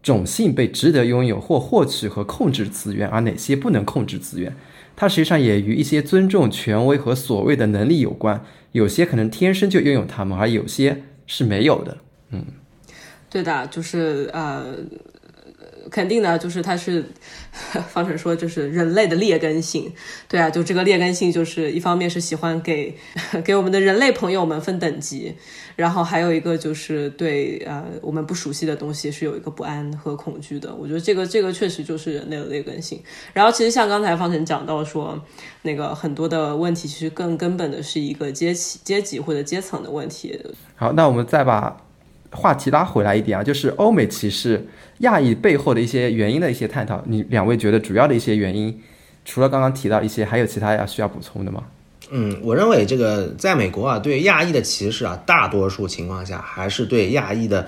种姓被值得拥有或获取和控制资源，而哪些不能控制资源？它实际上也与一些尊重权威和所谓的能力有关。有些可能天生就拥有它们，而有些是没有的。嗯，对的，就是呃，肯定的，就是它是 方程说，就是人类的劣根性。对啊，就这个劣根性，就是一方面是喜欢给 给我们的人类朋友们分等级，然后还有一个就是对呃我们不熟悉的东西是有一个不安和恐惧的。我觉得这个这个确实就是人类的劣根性。然后其实像刚才方程讲到说，那个很多的问题其实更根本的是一个阶级阶级或者阶层的问题。好，那我们再把话题拉回来一点啊，就是欧美歧视亚裔背后的一些原因的一些探讨。你两位觉得主要的一些原因，除了刚刚提到一些，还有其他要需要补充的吗？嗯，我认为这个在美国啊，对亚裔的歧视啊，大多数情况下还是对亚裔的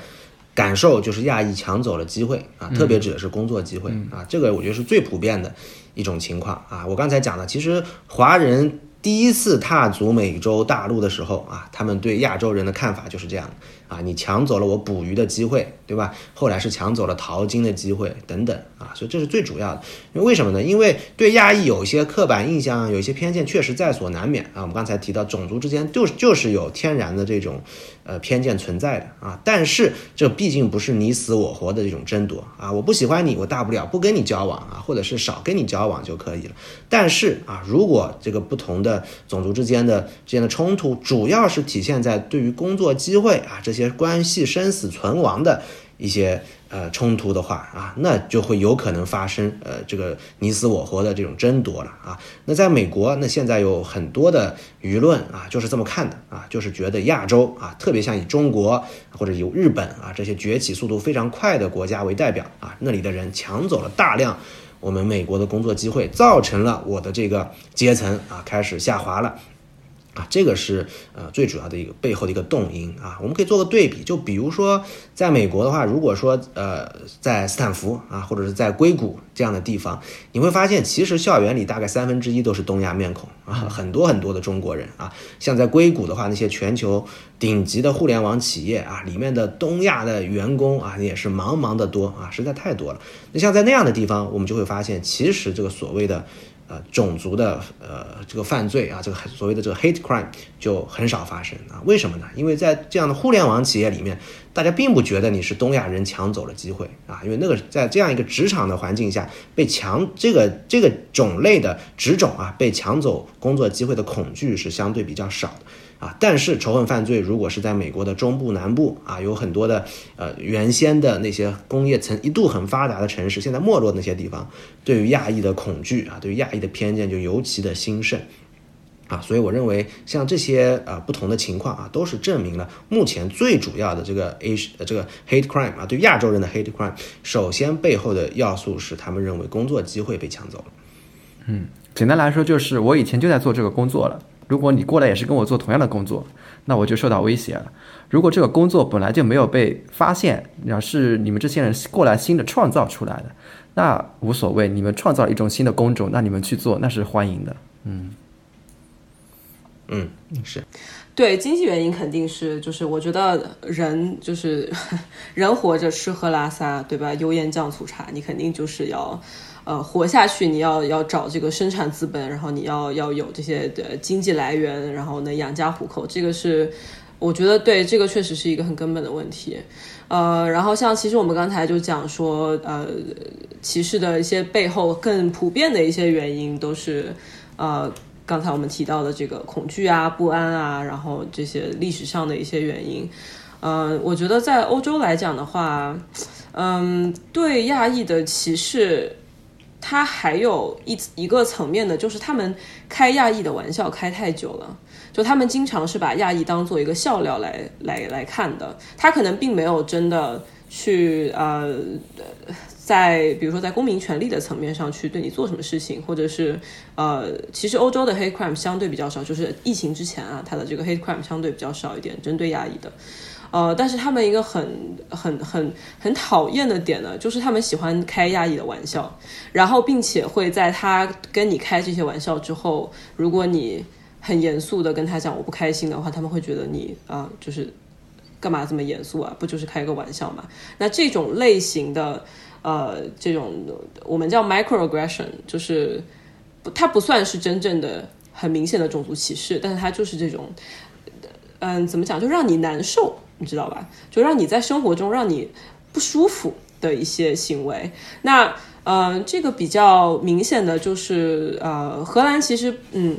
感受就是亚裔抢走了机会啊，特别指的是工作机会啊，这个我觉得是最普遍的一种情况啊。我刚才讲了，其实华人第一次踏足美洲大陆的时候啊，他们对亚洲人的看法就是这样啊，你抢走了我捕鱼的机会，对吧？后来是抢走了淘金的机会等等啊，所以这是最主要的。因为为什么呢？因为对亚裔有一些刻板印象，有一些偏见，确实在所难免啊。我们刚才提到种族之间就是就是有天然的这种呃偏见存在的啊，但是这毕竟不是你死我活的这种争夺啊。我不喜欢你，我大不了不跟你交往啊，或者是少跟你交往就可以了。但是啊，如果这个不同的种族之间的之间的冲突，主要是体现在对于工作机会啊这些关系生死存亡的一些呃冲突的话啊，那就会有可能发生呃这个你死我活的这种争夺了啊。那在美国，那现在有很多的舆论啊就是这么看的啊，就是觉得亚洲啊，特别像以中国或者有日本啊这些崛起速度非常快的国家为代表啊，那里的人抢走了大量我们美国的工作机会，造成了我的这个阶层啊开始下滑了。啊，这个是呃最主要的一个背后的一个动因啊，我们可以做个对比，就比如说在美国的话，如果说呃在斯坦福啊，或者是在硅谷这样的地方，你会发现其实校园里大概三分之一都是东亚面孔啊，很多很多的中国人啊，像在硅谷的话，那些全球顶级的互联网企业啊，里面的东亚的员工啊也是茫茫的多啊，实在太多了。那像在那样的地方，我们就会发现，其实这个所谓的。呃，种族的呃这个犯罪啊，这个所谓的这个 hate crime 就很少发生啊？为什么呢？因为在这样的互联网企业里面，大家并不觉得你是东亚人抢走了机会啊，因为那个在这样一个职场的环境下，被抢这个这个种类的职种啊，被抢走工作机会的恐惧是相对比较少。啊，但是仇恨犯罪如果是在美国的中部、南部啊，有很多的呃原先的那些工业曾一度很发达的城市，现在没落那些地方，对于亚裔的恐惧啊，对于亚裔的偏见就尤其的兴盛啊，所以我认为像这些呃不同的情况啊，都是证明了目前最主要的这个 A 这个 hate crime 啊，对亚洲人的 hate crime，首先背后的要素是他们认为工作机会被抢走了。嗯，简单来说就是我以前就在做这个工作了。如果你过来也是跟我做同样的工作，那我就受到威胁了。如果这个工作本来就没有被发现，然后是你们这些人过来新的创造出来的，那无所谓。你们创造了一种新的工种，那你们去做那是欢迎的。嗯，嗯，是对经济原因肯定是，就是我觉得人就是 人活着吃喝拉撒，对吧？油盐酱醋茶，你肯定就是要。呃，活下去你要要找这个生产资本，然后你要要有这些的经济来源，然后呢养家糊口，这个是我觉得对这个确实是一个很根本的问题。呃，然后像其实我们刚才就讲说，呃，歧视的一些背后更普遍的一些原因都是呃刚才我们提到的这个恐惧啊、不安啊，然后这些历史上的一些原因。呃，我觉得在欧洲来讲的话，嗯，对亚裔的歧视。他还有一一个层面的，就是他们开亚裔的玩笑开太久了，就他们经常是把亚裔当做一个笑料来来来看的。他可能并没有真的去呃，在比如说在公民权利的层面上去对你做什么事情，或者是呃，其实欧洲的 hate crime 相对比较少，就是疫情之前啊，它的这个 hate crime 相对比较少一点，针对亚裔的。呃，但是他们一个很很很很讨厌的点呢，就是他们喜欢开亚裔的玩笑，然后并且会在他跟你开这些玩笑之后，如果你很严肃的跟他讲我不开心的话，他们会觉得你啊，就是干嘛这么严肃啊？不就是开个玩笑嘛？那这种类型的呃，这种我们叫 microaggression，就是不它不算是真正的很明显的种族歧视，但是它就是这种，嗯，怎么讲，就让你难受。你知道吧？就让你在生活中让你不舒服的一些行为。那呃，这个比较明显的就是呃，荷兰其实嗯，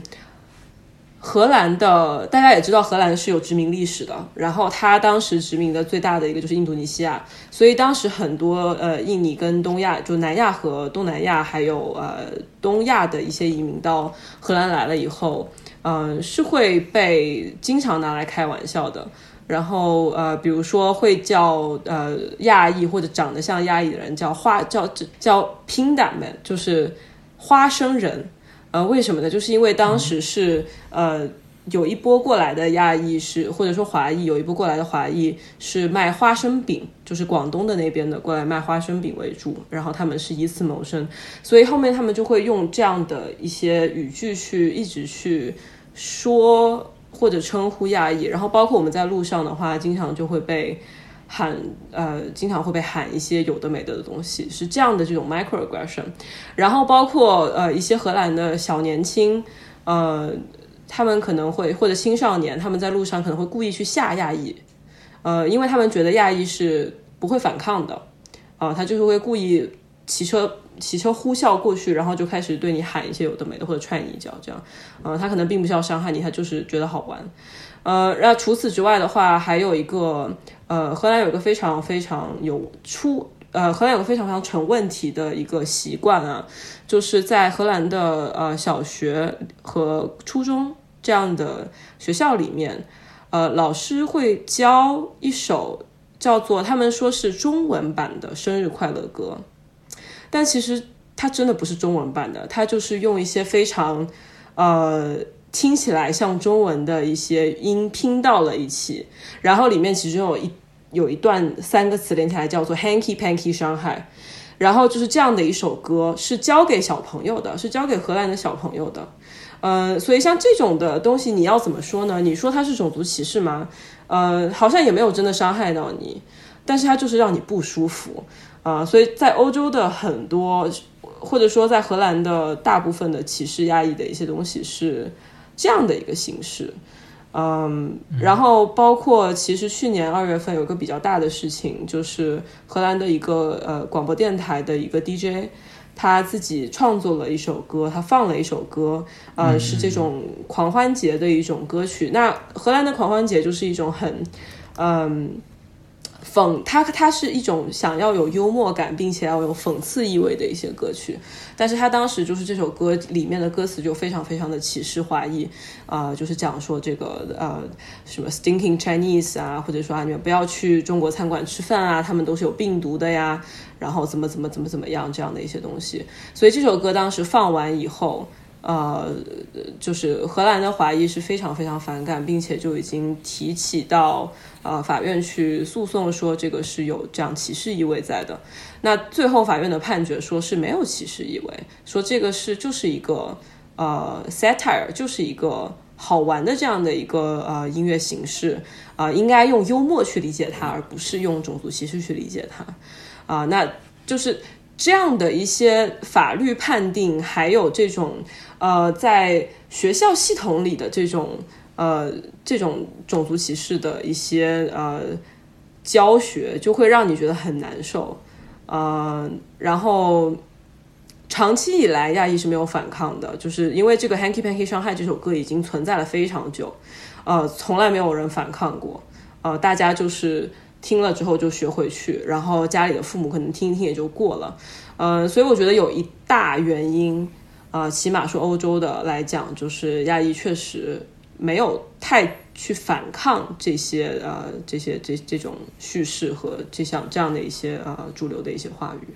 荷兰的大家也知道，荷兰是有殖民历史的。然后他当时殖民的最大的一个就是印度尼西亚，所以当时很多呃印尼跟东亚，就南亚和东南亚还有呃东亚的一些移民到荷兰来了以后，嗯，是会被经常拿来开玩笑的。然后呃，比如说会叫呃亚裔或者长得像亚裔的人叫花叫叫拼胆们，就是花生人。呃，为什么呢？就是因为当时是呃有一波过来的亚裔是或者说华裔有一波过来的华裔是卖花生饼，就是广东的那边的过来卖花生饼为主，然后他们是以此谋生，所以后面他们就会用这样的一些语句去一直去说。或者称呼亚裔，然后包括我们在路上的话，经常就会被喊，呃，经常会被喊一些有的没的的东西，是这样的这种 microaggression。然后包括呃一些荷兰的小年轻，呃，他们可能会或者青少年，他们在路上可能会故意去吓亚裔，呃，因为他们觉得亚裔是不会反抗的，啊，他就是会故意骑车。骑车呼啸过去，然后就开始对你喊一些有的没的，或者踹你一脚，这样，呃，他可能并不是要伤害你，他就是觉得好玩，呃，那除此之外的话，还有一个呃，荷兰有一个非常非常有出，呃，荷兰有个非常非常成问题的一个习惯啊，就是在荷兰的呃小学和初中这样的学校里面，呃，老师会教一首叫做他们说是中文版的生日快乐歌，但其实它真的不是中文版的，它就是用一些非常呃。听起来像中文的一些音拼到了一起，然后里面其中有一有一段三个词连起来叫做 Hanky Panky 伤害然后就是这样的一首歌是教给小朋友的，是教给荷兰的小朋友的，呃，所以像这种的东西你要怎么说呢？你说它是种族歧视吗？呃，好像也没有真的伤害到你，但是它就是让你不舒服啊，所以在欧洲的很多或者说在荷兰的大部分的歧视压抑的一些东西是。这样的一个形式，嗯，然后包括其实去年二月份有个比较大的事情，就是荷兰的一个呃广播电台的一个 DJ，他自己创作了一首歌，他放了一首歌，呃，是这种狂欢节的一种歌曲。那荷兰的狂欢节就是一种很，嗯。讽它，它是一种想要有幽默感，并且要有讽刺意味的一些歌曲。但是他当时就是这首歌里面的歌词就非常非常的歧视华裔，啊，就是讲说这个呃什么 stinking Chinese 啊，或者说啊你们不要去中国餐馆吃饭啊，他们都是有病毒的呀，然后怎么怎么怎么怎么样这样的一些东西。所以这首歌当时放完以后。呃，就是荷兰的华裔是非常非常反感，并且就已经提起到呃法院去诉讼，说这个是有这样歧视意味在的。那最后法院的判决说是没有歧视意味，说这个是就是一个呃 satire，就是一个好玩的这样的一个呃音乐形式啊，应该用幽默去理解它，而不是用种族歧视去理解它啊，那就是。这样的一些法律判定，还有这种呃，在学校系统里的这种呃这种种族歧视的一些呃教学，就会让你觉得很难受。呃，然后长期以来，亚裔是没有反抗的，就是因为这个《Hanky Panky 伤害》这首歌已经存在了非常久，呃，从来没有人反抗过，呃，大家就是。听了之后就学回去，然后家里的父母可能听一听也就过了，嗯，所以我觉得有一大原因，啊，起码说欧洲的来讲，就是亚裔确实没有太去反抗这些呃这些这这种叙事和这项这样的一些呃主流的一些话语。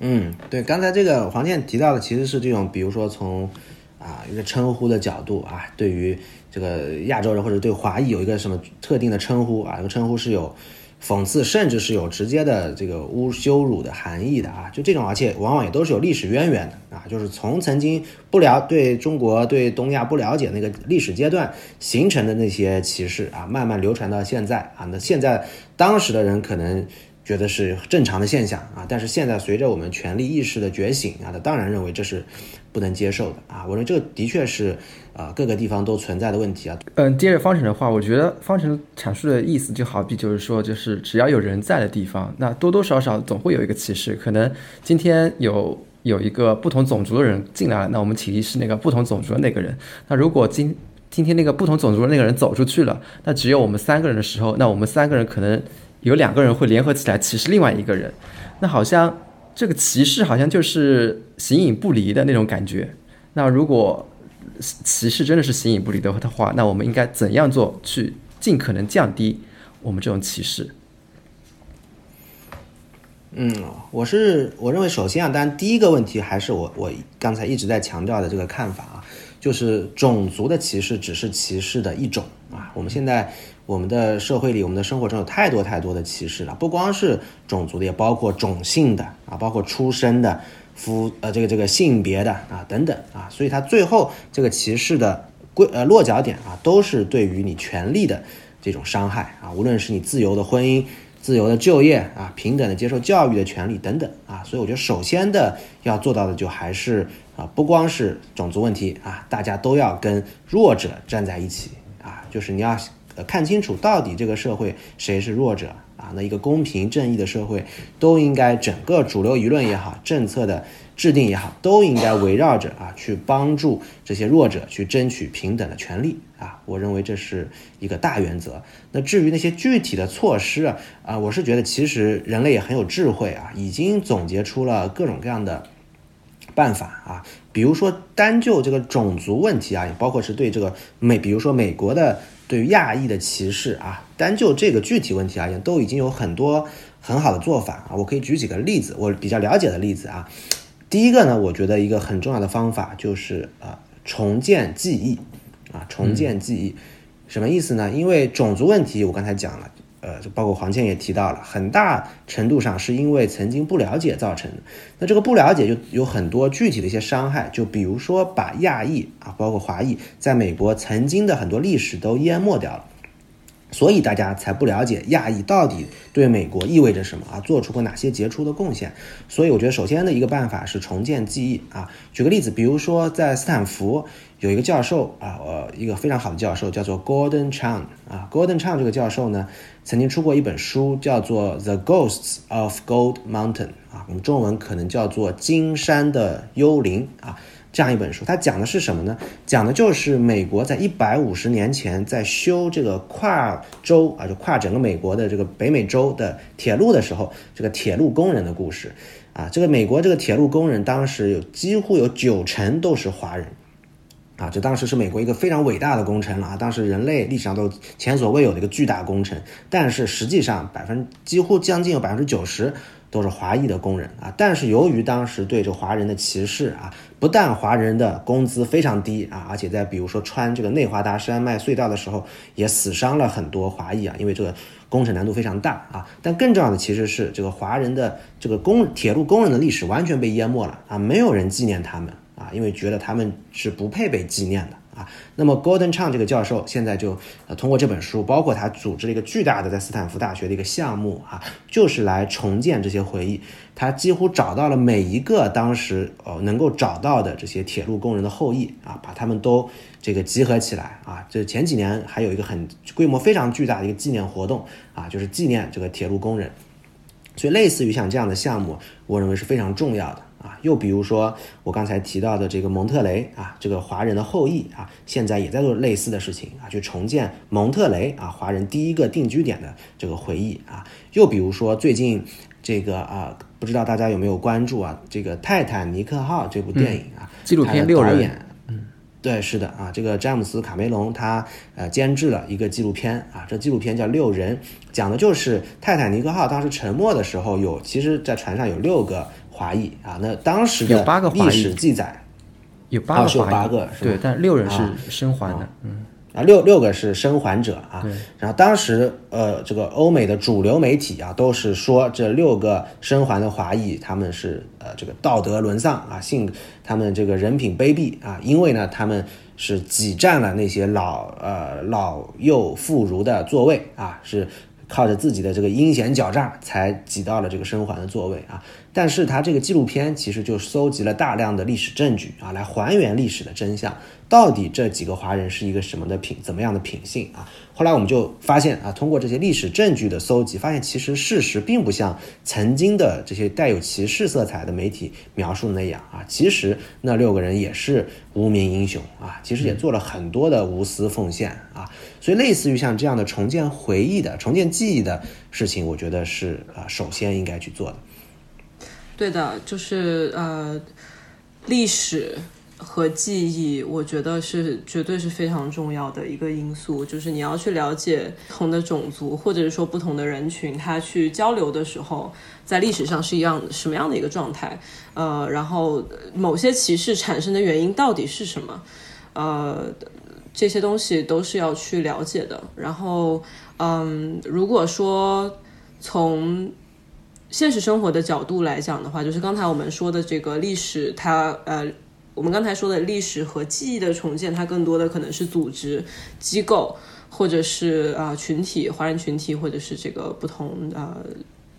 嗯，对，刚才这个黄健提到的其实是这种，比如说从啊一个称呼的角度啊，对于。这个亚洲人或者对华裔有一个什么特定的称呼啊？这个称呼是有讽刺，甚至是有直接的这个侮羞辱的含义的啊！就这种，而且往往也都是有历史渊源的啊！就是从曾经不了对中国、对东亚不了解那个历史阶段形成的那些歧视啊，慢慢流传到现在啊。那现在当时的人可能觉得是正常的现象啊，但是现在随着我们权力意识的觉醒啊，他当然认为这是不能接受的啊！我说这个的确是。啊，各个地方都存在的问题啊。嗯，接着方程的话，我觉得方程阐述的意思就好比就是说，就是只要有人在的地方，那多多少少总会有一个歧视。可能今天有有一个不同种族的人进来了，那我们歧视那个不同种族的那个人。那如果今今天那个不同种族的那个人走出去了，那只有我们三个人的时候，那我们三个人可能有两个人会联合起来歧视另外一个人。那好像这个歧视好像就是形影不离的那种感觉。那如果歧视真的是形影不离的话，那我们应该怎样做去尽可能降低我们这种歧视？嗯，我是我认为，首先啊，当然第一个问题还是我我刚才一直在强调的这个看法啊，就是种族的歧视只是歧视的一种啊。我们现在我们的社会里，我们的生活中有太多太多的歧视了，不光是种族的，也包括种姓的啊，包括出生的。夫呃，这个这个性别的啊等等啊，所以它最后这个歧视的归呃落脚点啊，都是对于你权利的这种伤害啊，无论是你自由的婚姻、自由的就业啊、平等的接受教育的权利等等啊，所以我觉得首先的要做到的就还是啊，不光是种族问题啊，大家都要跟弱者站在一起啊，就是你要看清楚到底这个社会谁是弱者啊。那一个公平正义的社会，都应该整个主流舆论也好，政策的制定也好，都应该围绕着啊去帮助这些弱者去争取平等的权利啊。我认为这是一个大原则。那至于那些具体的措施啊，啊，我是觉得其实人类也很有智慧啊，已经总结出了各种各样的。办法啊，比如说单就这个种族问题啊，也包括是对这个美，比如说美国的对于亚裔的歧视啊，单就这个具体问题而言，都已经有很多很好的做法啊。我可以举几个例子，我比较了解的例子啊。第一个呢，我觉得一个很重要的方法就是啊，重建记忆啊，重建记忆，什么意思呢？因为种族问题，我刚才讲了。呃，就包括黄倩也提到了，很大程度上是因为曾经不了解造成的。那这个不了解就有很多具体的一些伤害，就比如说把亚裔啊，包括华裔，在美国曾经的很多历史都淹没掉了。所以大家才不了解亚裔到底对美国意味着什么啊，做出过哪些杰出的贡献。所以我觉得首先的一个办法是重建记忆啊。举个例子，比如说在斯坦福有一个教授啊，呃，一个非常好的教授叫做 Gordon Chang 啊。Gordon Chang 这个教授呢，曾经出过一本书叫做《The Ghosts of Gold Mountain》啊，我们中文可能叫做《金山的幽灵》啊。这样一本书，它讲的是什么呢？讲的就是美国在一百五十年前在修这个跨州啊，就跨整个美国的这个北美洲的铁路的时候，这个铁路工人的故事啊。这个美国这个铁路工人当时有几乎有九成都是华人啊，这当时是美国一个非常伟大的工程了啊，当时人类历史上都前所未有的一个巨大工程。但是实际上百分几乎将近有百分之九十。都是华裔的工人啊，但是由于当时对这华人的歧视啊，不但华人的工资非常低啊，而且在比如说穿这个内华达山脉隧道的时候，也死伤了很多华裔啊，因为这个工程难度非常大啊。但更重要的其实是这个华人的这个工铁路工人的历史完全被淹没了啊，没有人纪念他们啊，因为觉得他们是不配被纪念的。啊，那么 Gordon Chang 这个教授现在就呃通过这本书，包括他组织了一个巨大的在斯坦福大学的一个项目啊，就是来重建这些回忆。他几乎找到了每一个当时呃能够找到的这些铁路工人的后裔啊，把他们都这个集合起来啊。这前几年还有一个很规模非常巨大的一个纪念活动啊，就是纪念这个铁路工人。所以类似于像这样的项目，我认为是非常重要的。啊，又比如说我刚才提到的这个蒙特雷啊，这个华人的后裔啊，现在也在做类似的事情啊，去重建蒙特雷啊华人第一个定居点的这个回忆啊。又比如说最近这个啊，不知道大家有没有关注啊，这个《泰坦尼克号》这部电影啊，纪录片六人。对，是的啊，这个詹姆斯卡梅隆他呃监制了一个纪录片啊，这纪录片叫《六人》，讲的就是泰坦尼克号当时沉没的时候，有其实在船上有六个华裔啊，那当时的历史记载。有八个华裔，对，但六人是生还的，嗯。啊，六六个是生还者啊，然后当时呃，这个欧美的主流媒体啊，都是说这六个生还的华裔他们是呃这个道德沦丧啊，性他们这个人品卑鄙啊，因为呢他们是挤占了那些老呃老幼妇孺的座位啊，是靠着自己的这个阴险狡诈才挤到了这个生还的座位啊。但是他这个纪录片其实就搜集了大量的历史证据啊，来还原历史的真相。到底这几个华人是一个什么的品，怎么样的品性啊？后来我们就发现啊，通过这些历史证据的搜集，发现其实事实并不像曾经的这些带有歧视色彩的媒体描述的那样啊。其实那六个人也是无名英雄啊，其实也做了很多的无私奉献啊。所以类似于像这样的重建回忆的、重建记忆的事情，我觉得是啊，首先应该去做的。对的，就是呃，历史。和记忆，我觉得是绝对是非常重要的一个因素。就是你要去了解不同的种族，或者是说不同的人群，他去交流的时候，在历史上是一样什么样的一个状态？呃，然后某些歧视产生的原因到底是什么？呃，这些东西都是要去了解的。然后，嗯，如果说从现实生活的角度来讲的话，就是刚才我们说的这个历史，它呃。我们刚才说的历史和记忆的重建，它更多的可能是组织机构，或者是啊群体、华人群体，或者是这个不同呃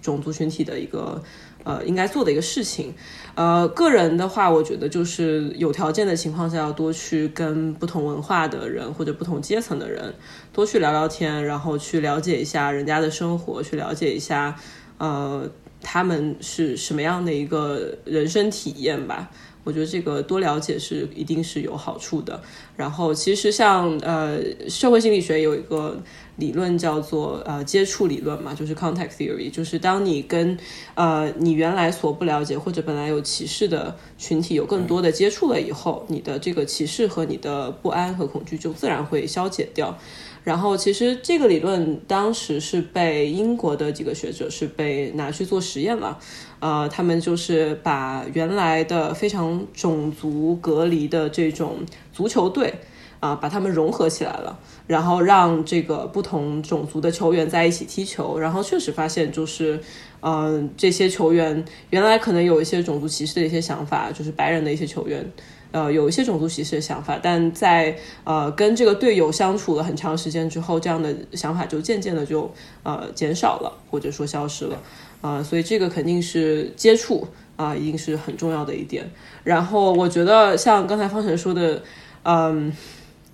种族群体的一个呃应该做的一个事情。呃，个人的话，我觉得就是有条件的情况下，要多去跟不同文化的人或者不同阶层的人多去聊聊天，然后去了解一下人家的生活，去了解一下呃他们是什么样的一个人生体验吧。我觉得这个多了解是一定是有好处的。然后其实像呃社会心理学有一个理论叫做呃接触理论嘛，就是 contact theory，就是当你跟呃你原来所不了解或者本来有歧视的群体有更多的接触了以后，你的这个歧视和你的不安和恐惧就自然会消解掉。然后其实这个理论当时是被英国的几个学者是被拿去做实验了。呃，他们就是把原来的非常种族隔离的这种足球队啊，把他们融合起来了，然后让这个不同种族的球员在一起踢球，然后确实发现就是，嗯，这些球员原来可能有一些种族歧视的一些想法，就是白人的一些球员，呃，有一些种族歧视的想法，但在呃跟这个队友相处了很长时间之后，这样的想法就渐渐的就呃减少了，或者说消失了。啊，所以这个肯定是接触啊，一定是很重要的一点。然后我觉得像刚才方晨说的，嗯，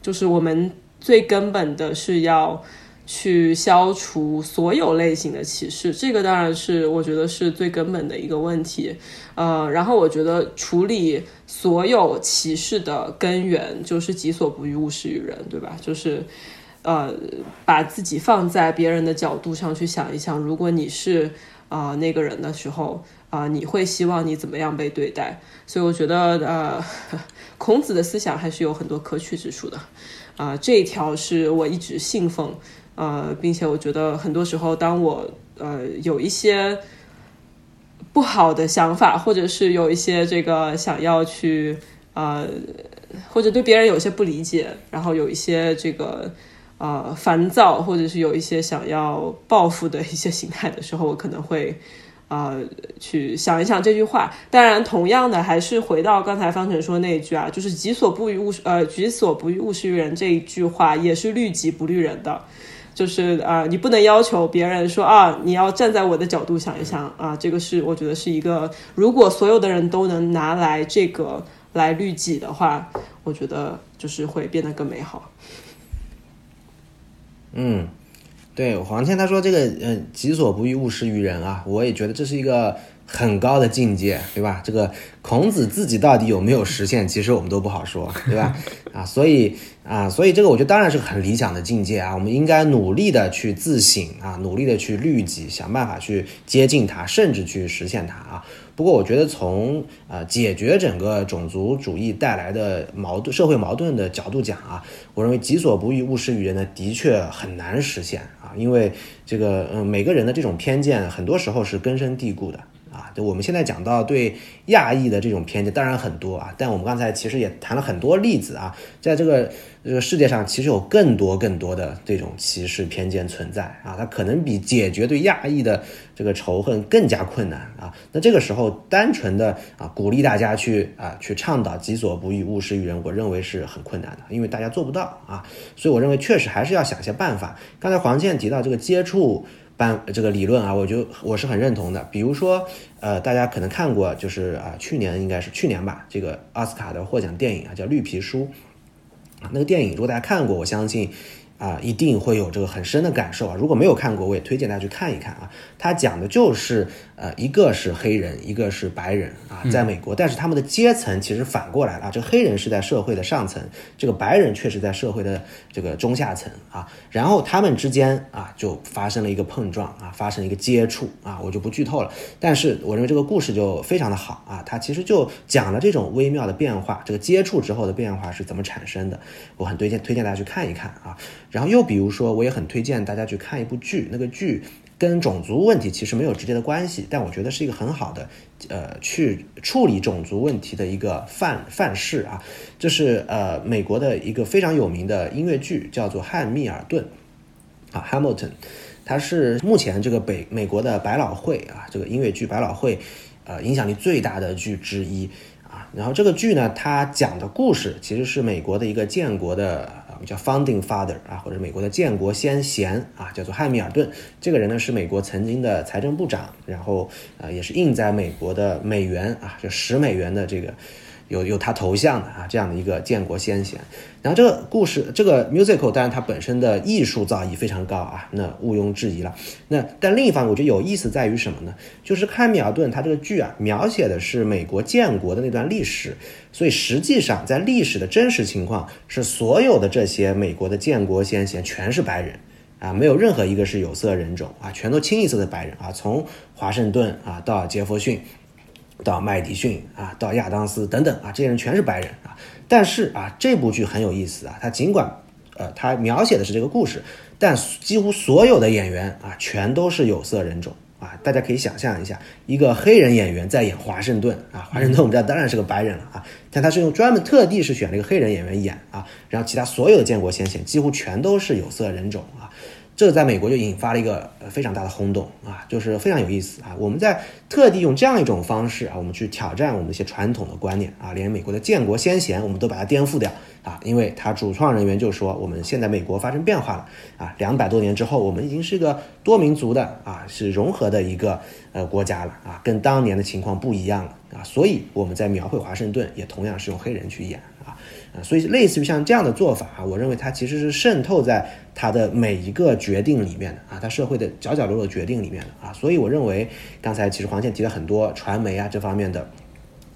就是我们最根本的是要去消除所有类型的歧视，这个当然是我觉得是最根本的一个问题。呃，然后我觉得处理所有歧视的根源就是己所不欲，勿施于人，对吧？就是呃，把自己放在别人的角度上去想一想，如果你是。啊，那个人的时候啊，你会希望你怎么样被对待？所以我觉得，呃，孔子的思想还是有很多可取之处的。啊，这一条是我一直信奉，呃，并且我觉得很多时候，当我呃有一些不好的想法，或者是有一些这个想要去呃，或者对别人有些不理解，然后有一些这个。呃，烦躁或者是有一些想要报复的一些心态的时候，我可能会呃去想一想这句话。当然，同样的还是回到刚才方程说那一句啊，就是“己所不欲，勿呃己所不欲，勿施于人”这一句话，也是律己不律人的。就是啊，你不能要求别人说啊，你要站在我的角度想一想啊。这个是我觉得是一个，如果所有的人都能拿来这个来律己的话，我觉得就是会变得更美好。嗯，对，黄倩她说这个，嗯，己所不欲，勿施于人啊，我也觉得这是一个很高的境界，对吧？这个孔子自己到底有没有实现，其实我们都不好说，对吧？啊，所以啊，所以这个我觉得当然是很理想的境界啊，我们应该努力的去自省啊，努力的去律己，想办法去接近它，甚至去实现它啊。不过，我觉得从呃解决整个种族主义带来的矛盾、社会矛盾的角度讲啊，我认为己所不欲，勿施于人呢，的确很难实现啊，因为这个嗯每个人的这种偏见，很多时候是根深蒂固的。啊，就我们现在讲到对亚裔的这种偏见，当然很多啊，但我们刚才其实也谈了很多例子啊，在这个这个世界上，其实有更多更多的这种歧视偏见存在啊，它可能比解决对亚裔的这个仇恨更加困难啊。那这个时候，单纯的啊鼓励大家去啊去倡导己所不欲，勿施于人，我认为是很困难的，因为大家做不到啊。所以我认为确实还是要想些办法。刚才黄健提到这个接触。办这个理论啊，我就我是很认同的。比如说，呃，大家可能看过，就是啊，去年应该是去年吧，这个奥斯卡的获奖电影啊，叫《绿皮书》啊。那个电影如果大家看过，我相信。啊，一定会有这个很深的感受啊！如果没有看过，我也推荐大家去看一看啊。它讲的就是呃，一个是黑人，一个是白人啊，在美国，但是他们的阶层其实反过来了啊。这个黑人是在社会的上层，这个白人却是在社会的这个中下层啊。然后他们之间啊，就发生了一个碰撞啊，发生一个接触啊，我就不剧透了。但是我认为这个故事就非常的好啊，它其实就讲了这种微妙的变化，这个接触之后的变化是怎么产生的。我很推荐推荐大家去看一看啊。然后又比如说，我也很推荐大家去看一部剧，那个剧跟种族问题其实没有直接的关系，但我觉得是一个很好的，呃，去处理种族问题的一个范范式啊。这是呃美国的一个非常有名的音乐剧，叫做《汉密尔顿》啊，Hamilton，它是目前这个北美国的百老汇啊，这个音乐剧百老汇，呃，影响力最大的剧之一啊。然后这个剧呢，它讲的故事其实是美国的一个建国的。我们叫 Founding Father 啊，或者美国的建国先贤啊，叫做汉密尔顿。这个人呢是美国曾经的财政部长，然后啊也是印在美国的美元啊，就十美元的这个。有有他头像的啊，这样的一个建国先贤。然后这个故事，这个 musical，当然它本身的艺术造诣非常高啊，那毋庸置疑了。那但另一方面，我觉得有意思在于什么呢？就是汉密尔顿他这个剧啊，描写的是美国建国的那段历史，所以实际上在历史的真实情况是，所有的这些美国的建国先贤全是白人啊，没有任何一个是有色人种啊，全都清一色的白人啊，从华盛顿啊到杰弗逊。到麦迪逊啊，到亚当斯等等啊，这些人全是白人啊。但是啊，这部剧很有意思啊，它尽管呃，它描写的是这个故事，但几乎所有的演员啊，全都是有色人种啊。大家可以想象一下，一个黑人演员在演华盛顿啊，华盛顿我们知道当然是个白人了啊，但他是用专门特地是选了一个黑人演员演啊，然后其他所有的建国先贤几乎全都是有色人种啊。这在美国就引发了一个非常大的轰动啊，就是非常有意思啊。我们在特地用这样一种方式啊，我们去挑战我们一些传统的观念啊，连美国的建国先贤我们都把它颠覆掉啊，因为他主创人员就说，我们现在美国发生变化了啊，两百多年之后，我们已经是个多民族的啊，是融合的一个呃国家了啊，跟当年的情况不一样了啊，所以我们在描绘华盛顿也同样是用黑人去演。所以，类似于像这样的做法啊，我认为它其实是渗透在他的每一个决定里面的啊，他社会的角角落落决定里面的啊。所以，我认为刚才其实黄健提了很多传媒啊这方面的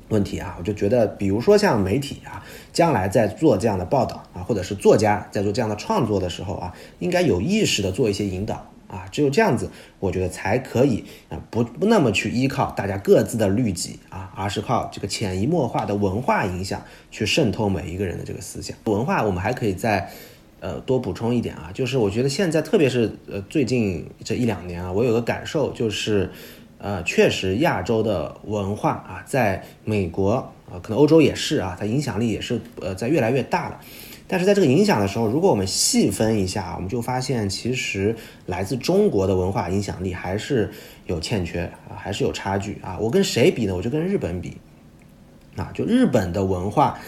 问题啊，我就觉得，比如说像媒体啊，将来在做这样的报道啊，或者是作家在做这样的创作的时候啊，应该有意识的做一些引导。啊，只有这样子，我觉得才可以啊，不不那么去依靠大家各自的律己啊，而是靠这个潜移默化的文化影响去渗透每一个人的这个思想。文化，我们还可以再呃多补充一点啊，就是我觉得现在，特别是呃最近这一两年啊，我有个感受就是，呃，确实亚洲的文化啊，在美国啊，可能欧洲也是啊，它影响力也是呃在越来越大了。但是在这个影响的时候，如果我们细分一下，我们就发现，其实来自中国的文化影响力还是有欠缺啊，还是有差距啊。我跟谁比呢？我就跟日本比啊，就日本的文化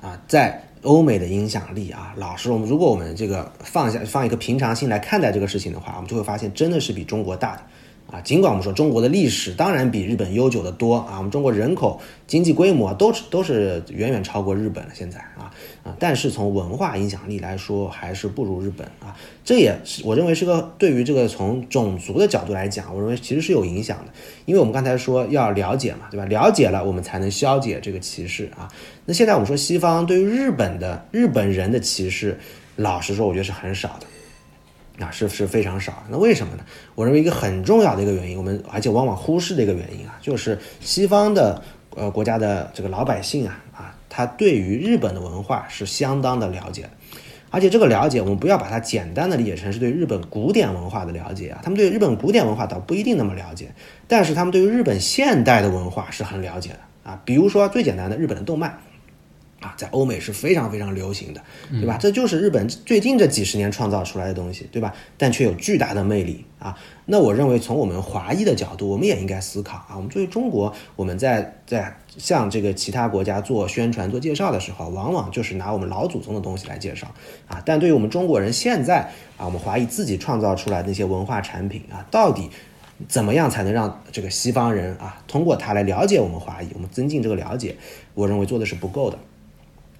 啊，在欧美的影响力啊，老实，我们如果我们这个放下放一个平常心来看待这个事情的话，我们就会发现，真的是比中国大的。啊，尽管我们说中国的历史当然比日本悠久的多啊，我们中国人口、经济规模都都是远远超过日本了。现在啊啊，但是从文化影响力来说，还是不如日本啊。这也是我认为是个对于这个从种族的角度来讲，我认为其实是有影响的。因为我们刚才说要了解嘛，对吧？了解了，我们才能消解这个歧视啊。那现在我们说西方对于日本的日本人的歧视，老实说，我觉得是很少的。啊，是是非常少。那为什么呢？我认为一个很重要的一个原因，我们而且往往忽视的一个原因啊，就是西方的呃国家的这个老百姓啊，他对于日本的文化是相当的了解，而且这个了解，我们不要把它简单的理解成是对日本古典文化的了解啊，他们对日本古典文化倒不一定那么了解，但是他们对于日本现代的文化是很了解的啊，比如说最简单的日本的动漫。啊，在欧美是非常非常流行的，对吧？这就是日本最近这几十年创造出来的东西，对吧？但却有巨大的魅力啊！那我认为，从我们华裔的角度，我们也应该思考啊。我们作为中国，我们在在向这个其他国家做宣传、做介绍的时候，往往就是拿我们老祖宗的东西来介绍啊。但对于我们中国人现在啊，我们华裔自己创造出来的那些文化产品啊，到底怎么样才能让这个西方人啊，通过它来了解我们华裔，我们增进这个了解？我认为做的是不够的。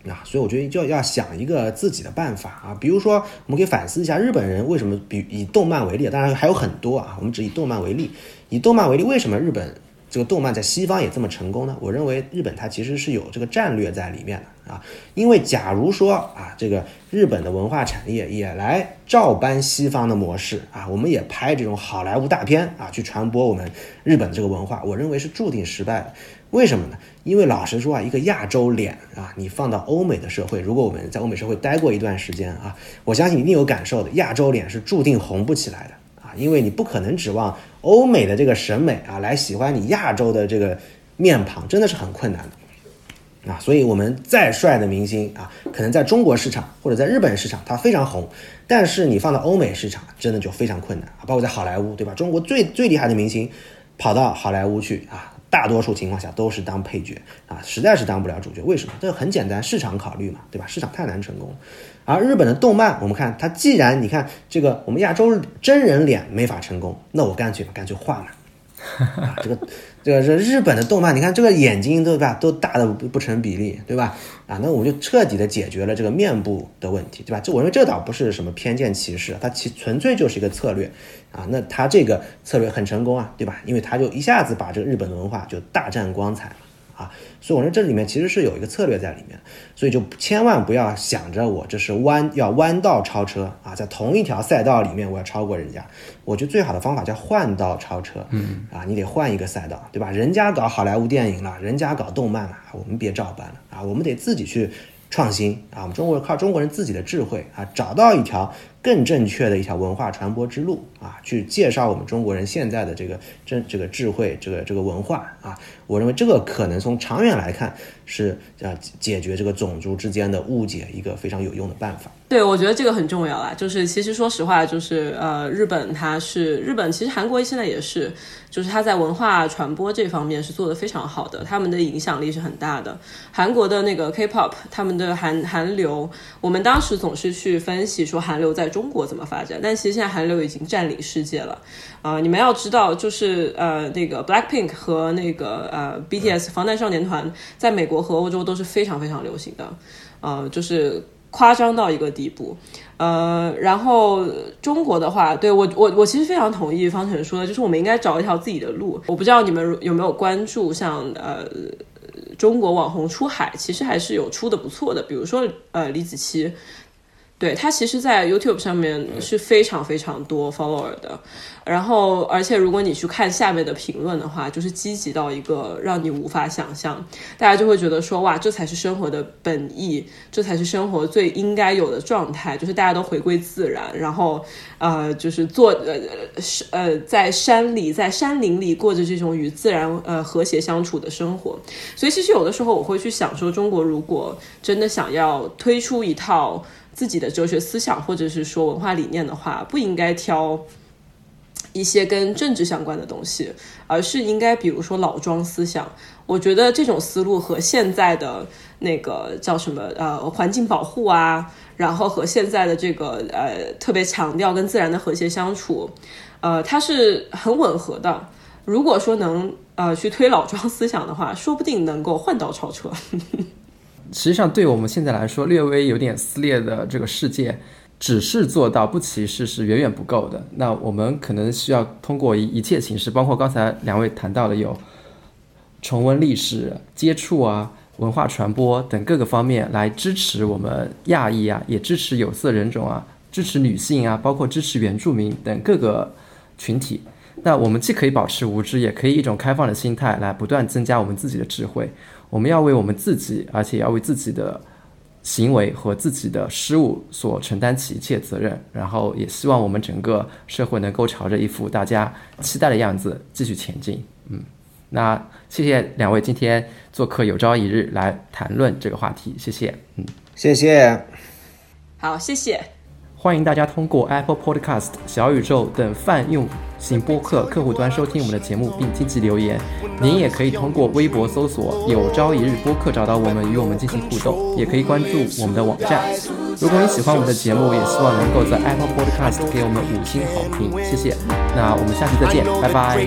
啊，所以我觉得就要想一个自己的办法啊，比如说我们可以反思一下日本人为什么比以动漫为例，当然还有很多啊，我们只以动漫为例，以动漫为例，为什么日本这个动漫在西方也这么成功呢？我认为日本它其实是有这个战略在里面的啊，因为假如说啊，这个日本的文化产业也来照搬西方的模式啊，我们也拍这种好莱坞大片啊，去传播我们日本这个文化，我认为是注定失败的。为什么呢？因为老实说啊，一个亚洲脸啊，你放到欧美的社会，如果我们在欧美社会待过一段时间啊，我相信一定有感受的，亚洲脸是注定红不起来的啊，因为你不可能指望欧美的这个审美啊来喜欢你亚洲的这个面庞，真的是很困难的啊。所以，我们再帅的明星啊，可能在中国市场或者在日本市场它非常红，但是你放到欧美市场，真的就非常困难啊。包括在好莱坞，对吧？中国最最厉害的明星跑到好莱坞去啊。大多数情况下都是当配角啊，实在是当不了主角。为什么？这很简单，市场考虑嘛，对吧？市场太难成功。而日本的动漫，我们看它，既然你看这个我们亚洲真人脸没法成功，那我干脆干脆画嘛。啊，这个这个是日本的动漫，你看这个眼睛对吧，都大的不成比例，对吧？啊，那我就彻底的解决了这个面部的问题，对吧？这我认为这倒不是什么偏见歧视，它其纯粹就是一个策略啊。那它这个策略很成功啊，对吧？因为它就一下子把这个日本的文化就大占光彩了。啊，所以我说这里面其实是有一个策略在里面，所以就千万不要想着我这是弯要弯道超车啊，在同一条赛道里面我要超过人家，我觉得最好的方法叫换道超车，嗯，啊，你得换一个赛道，对吧？人家搞好莱坞电影了，人家搞动漫了，我们别照搬了啊，我们得自己去创新啊，我们中国人靠中国人自己的智慧啊，找到一条。更正确的一条文化传播之路啊，去介绍我们中国人现在的这个这这个智慧，这个这个文化啊，我认为这个可能从长远来看是啊解决这个种族之间的误解一个非常有用的办法。对，我觉得这个很重要啊。就是其实说实话，就是呃，日本它是日本，其实韩国现在也是，就是它在文化传播这方面是做的非常好的，他们的影响力是很大的。韩国的那个 K-pop，他们的韩韩流，我们当时总是去分析说韩流在中国怎么发展，但其实现在韩流已经占领世界了。啊，你们要知道，就是呃，那个 Blackpink 和那个呃 BTS 防弹少年团，在美国和欧洲都是非常非常流行的，呃，就是。夸张到一个地步，呃，然后中国的话，对我我我其实非常同意方晨说的，就是我们应该找一条自己的路。我不知道你们有没有关注像呃中国网红出海，其实还是有出的不错的，比如说呃李子柒。对他其实，在 YouTube 上面是非常非常多 follower 的，然后而且如果你去看下面的评论的话，就是积极到一个让你无法想象，大家就会觉得说，哇，这才是生活的本意，这才是生活最应该有的状态，就是大家都回归自然，然后呃，就是做呃是呃在山里在山林里过着这种与自然呃和谐相处的生活，所以其实有的时候我会去想说，中国如果真的想要推出一套。自己的哲学思想或者是说文化理念的话，不应该挑一些跟政治相关的东西，而是应该比如说老庄思想。我觉得这种思路和现在的那个叫什么呃环境保护啊，然后和现在的这个呃特别强调跟自然的和谐相处，呃，它是很吻合的。如果说能呃去推老庄思想的话，说不定能够换道超车。实际上，对我们现在来说，略微有点撕裂的这个世界，只是做到不歧视是远远不够的。那我们可能需要通过一一切形式，包括刚才两位谈到的有重温历史、接触啊、文化传播等各个方面，来支持我们亚裔啊，也支持有色人种啊，支持女性啊，包括支持原住民等各个群体。那我们既可以保持无知，也可以一种开放的心态来不断增加我们自己的智慧。我们要为我们自己，而且要为自己的行为和自己的失误所承担起一切责任。然后也希望我们整个社会能够朝着一副大家期待的样子继续前进。嗯，那谢谢两位今天做客，有朝一日来谈论这个话题。谢谢，嗯，谢谢，好，谢谢。欢迎大家通过 Apple Podcast、小宇宙等泛用型播客客户端收听我们的节目，并积极留言。您也可以通过微博搜索“有朝一日播客”找到我们，与我们进行互动。也可以关注我们的网站。如果你喜欢我们的节目，也希望能够在 Apple Podcast 给我们五星好评，谢谢。那我们下期再见，拜拜。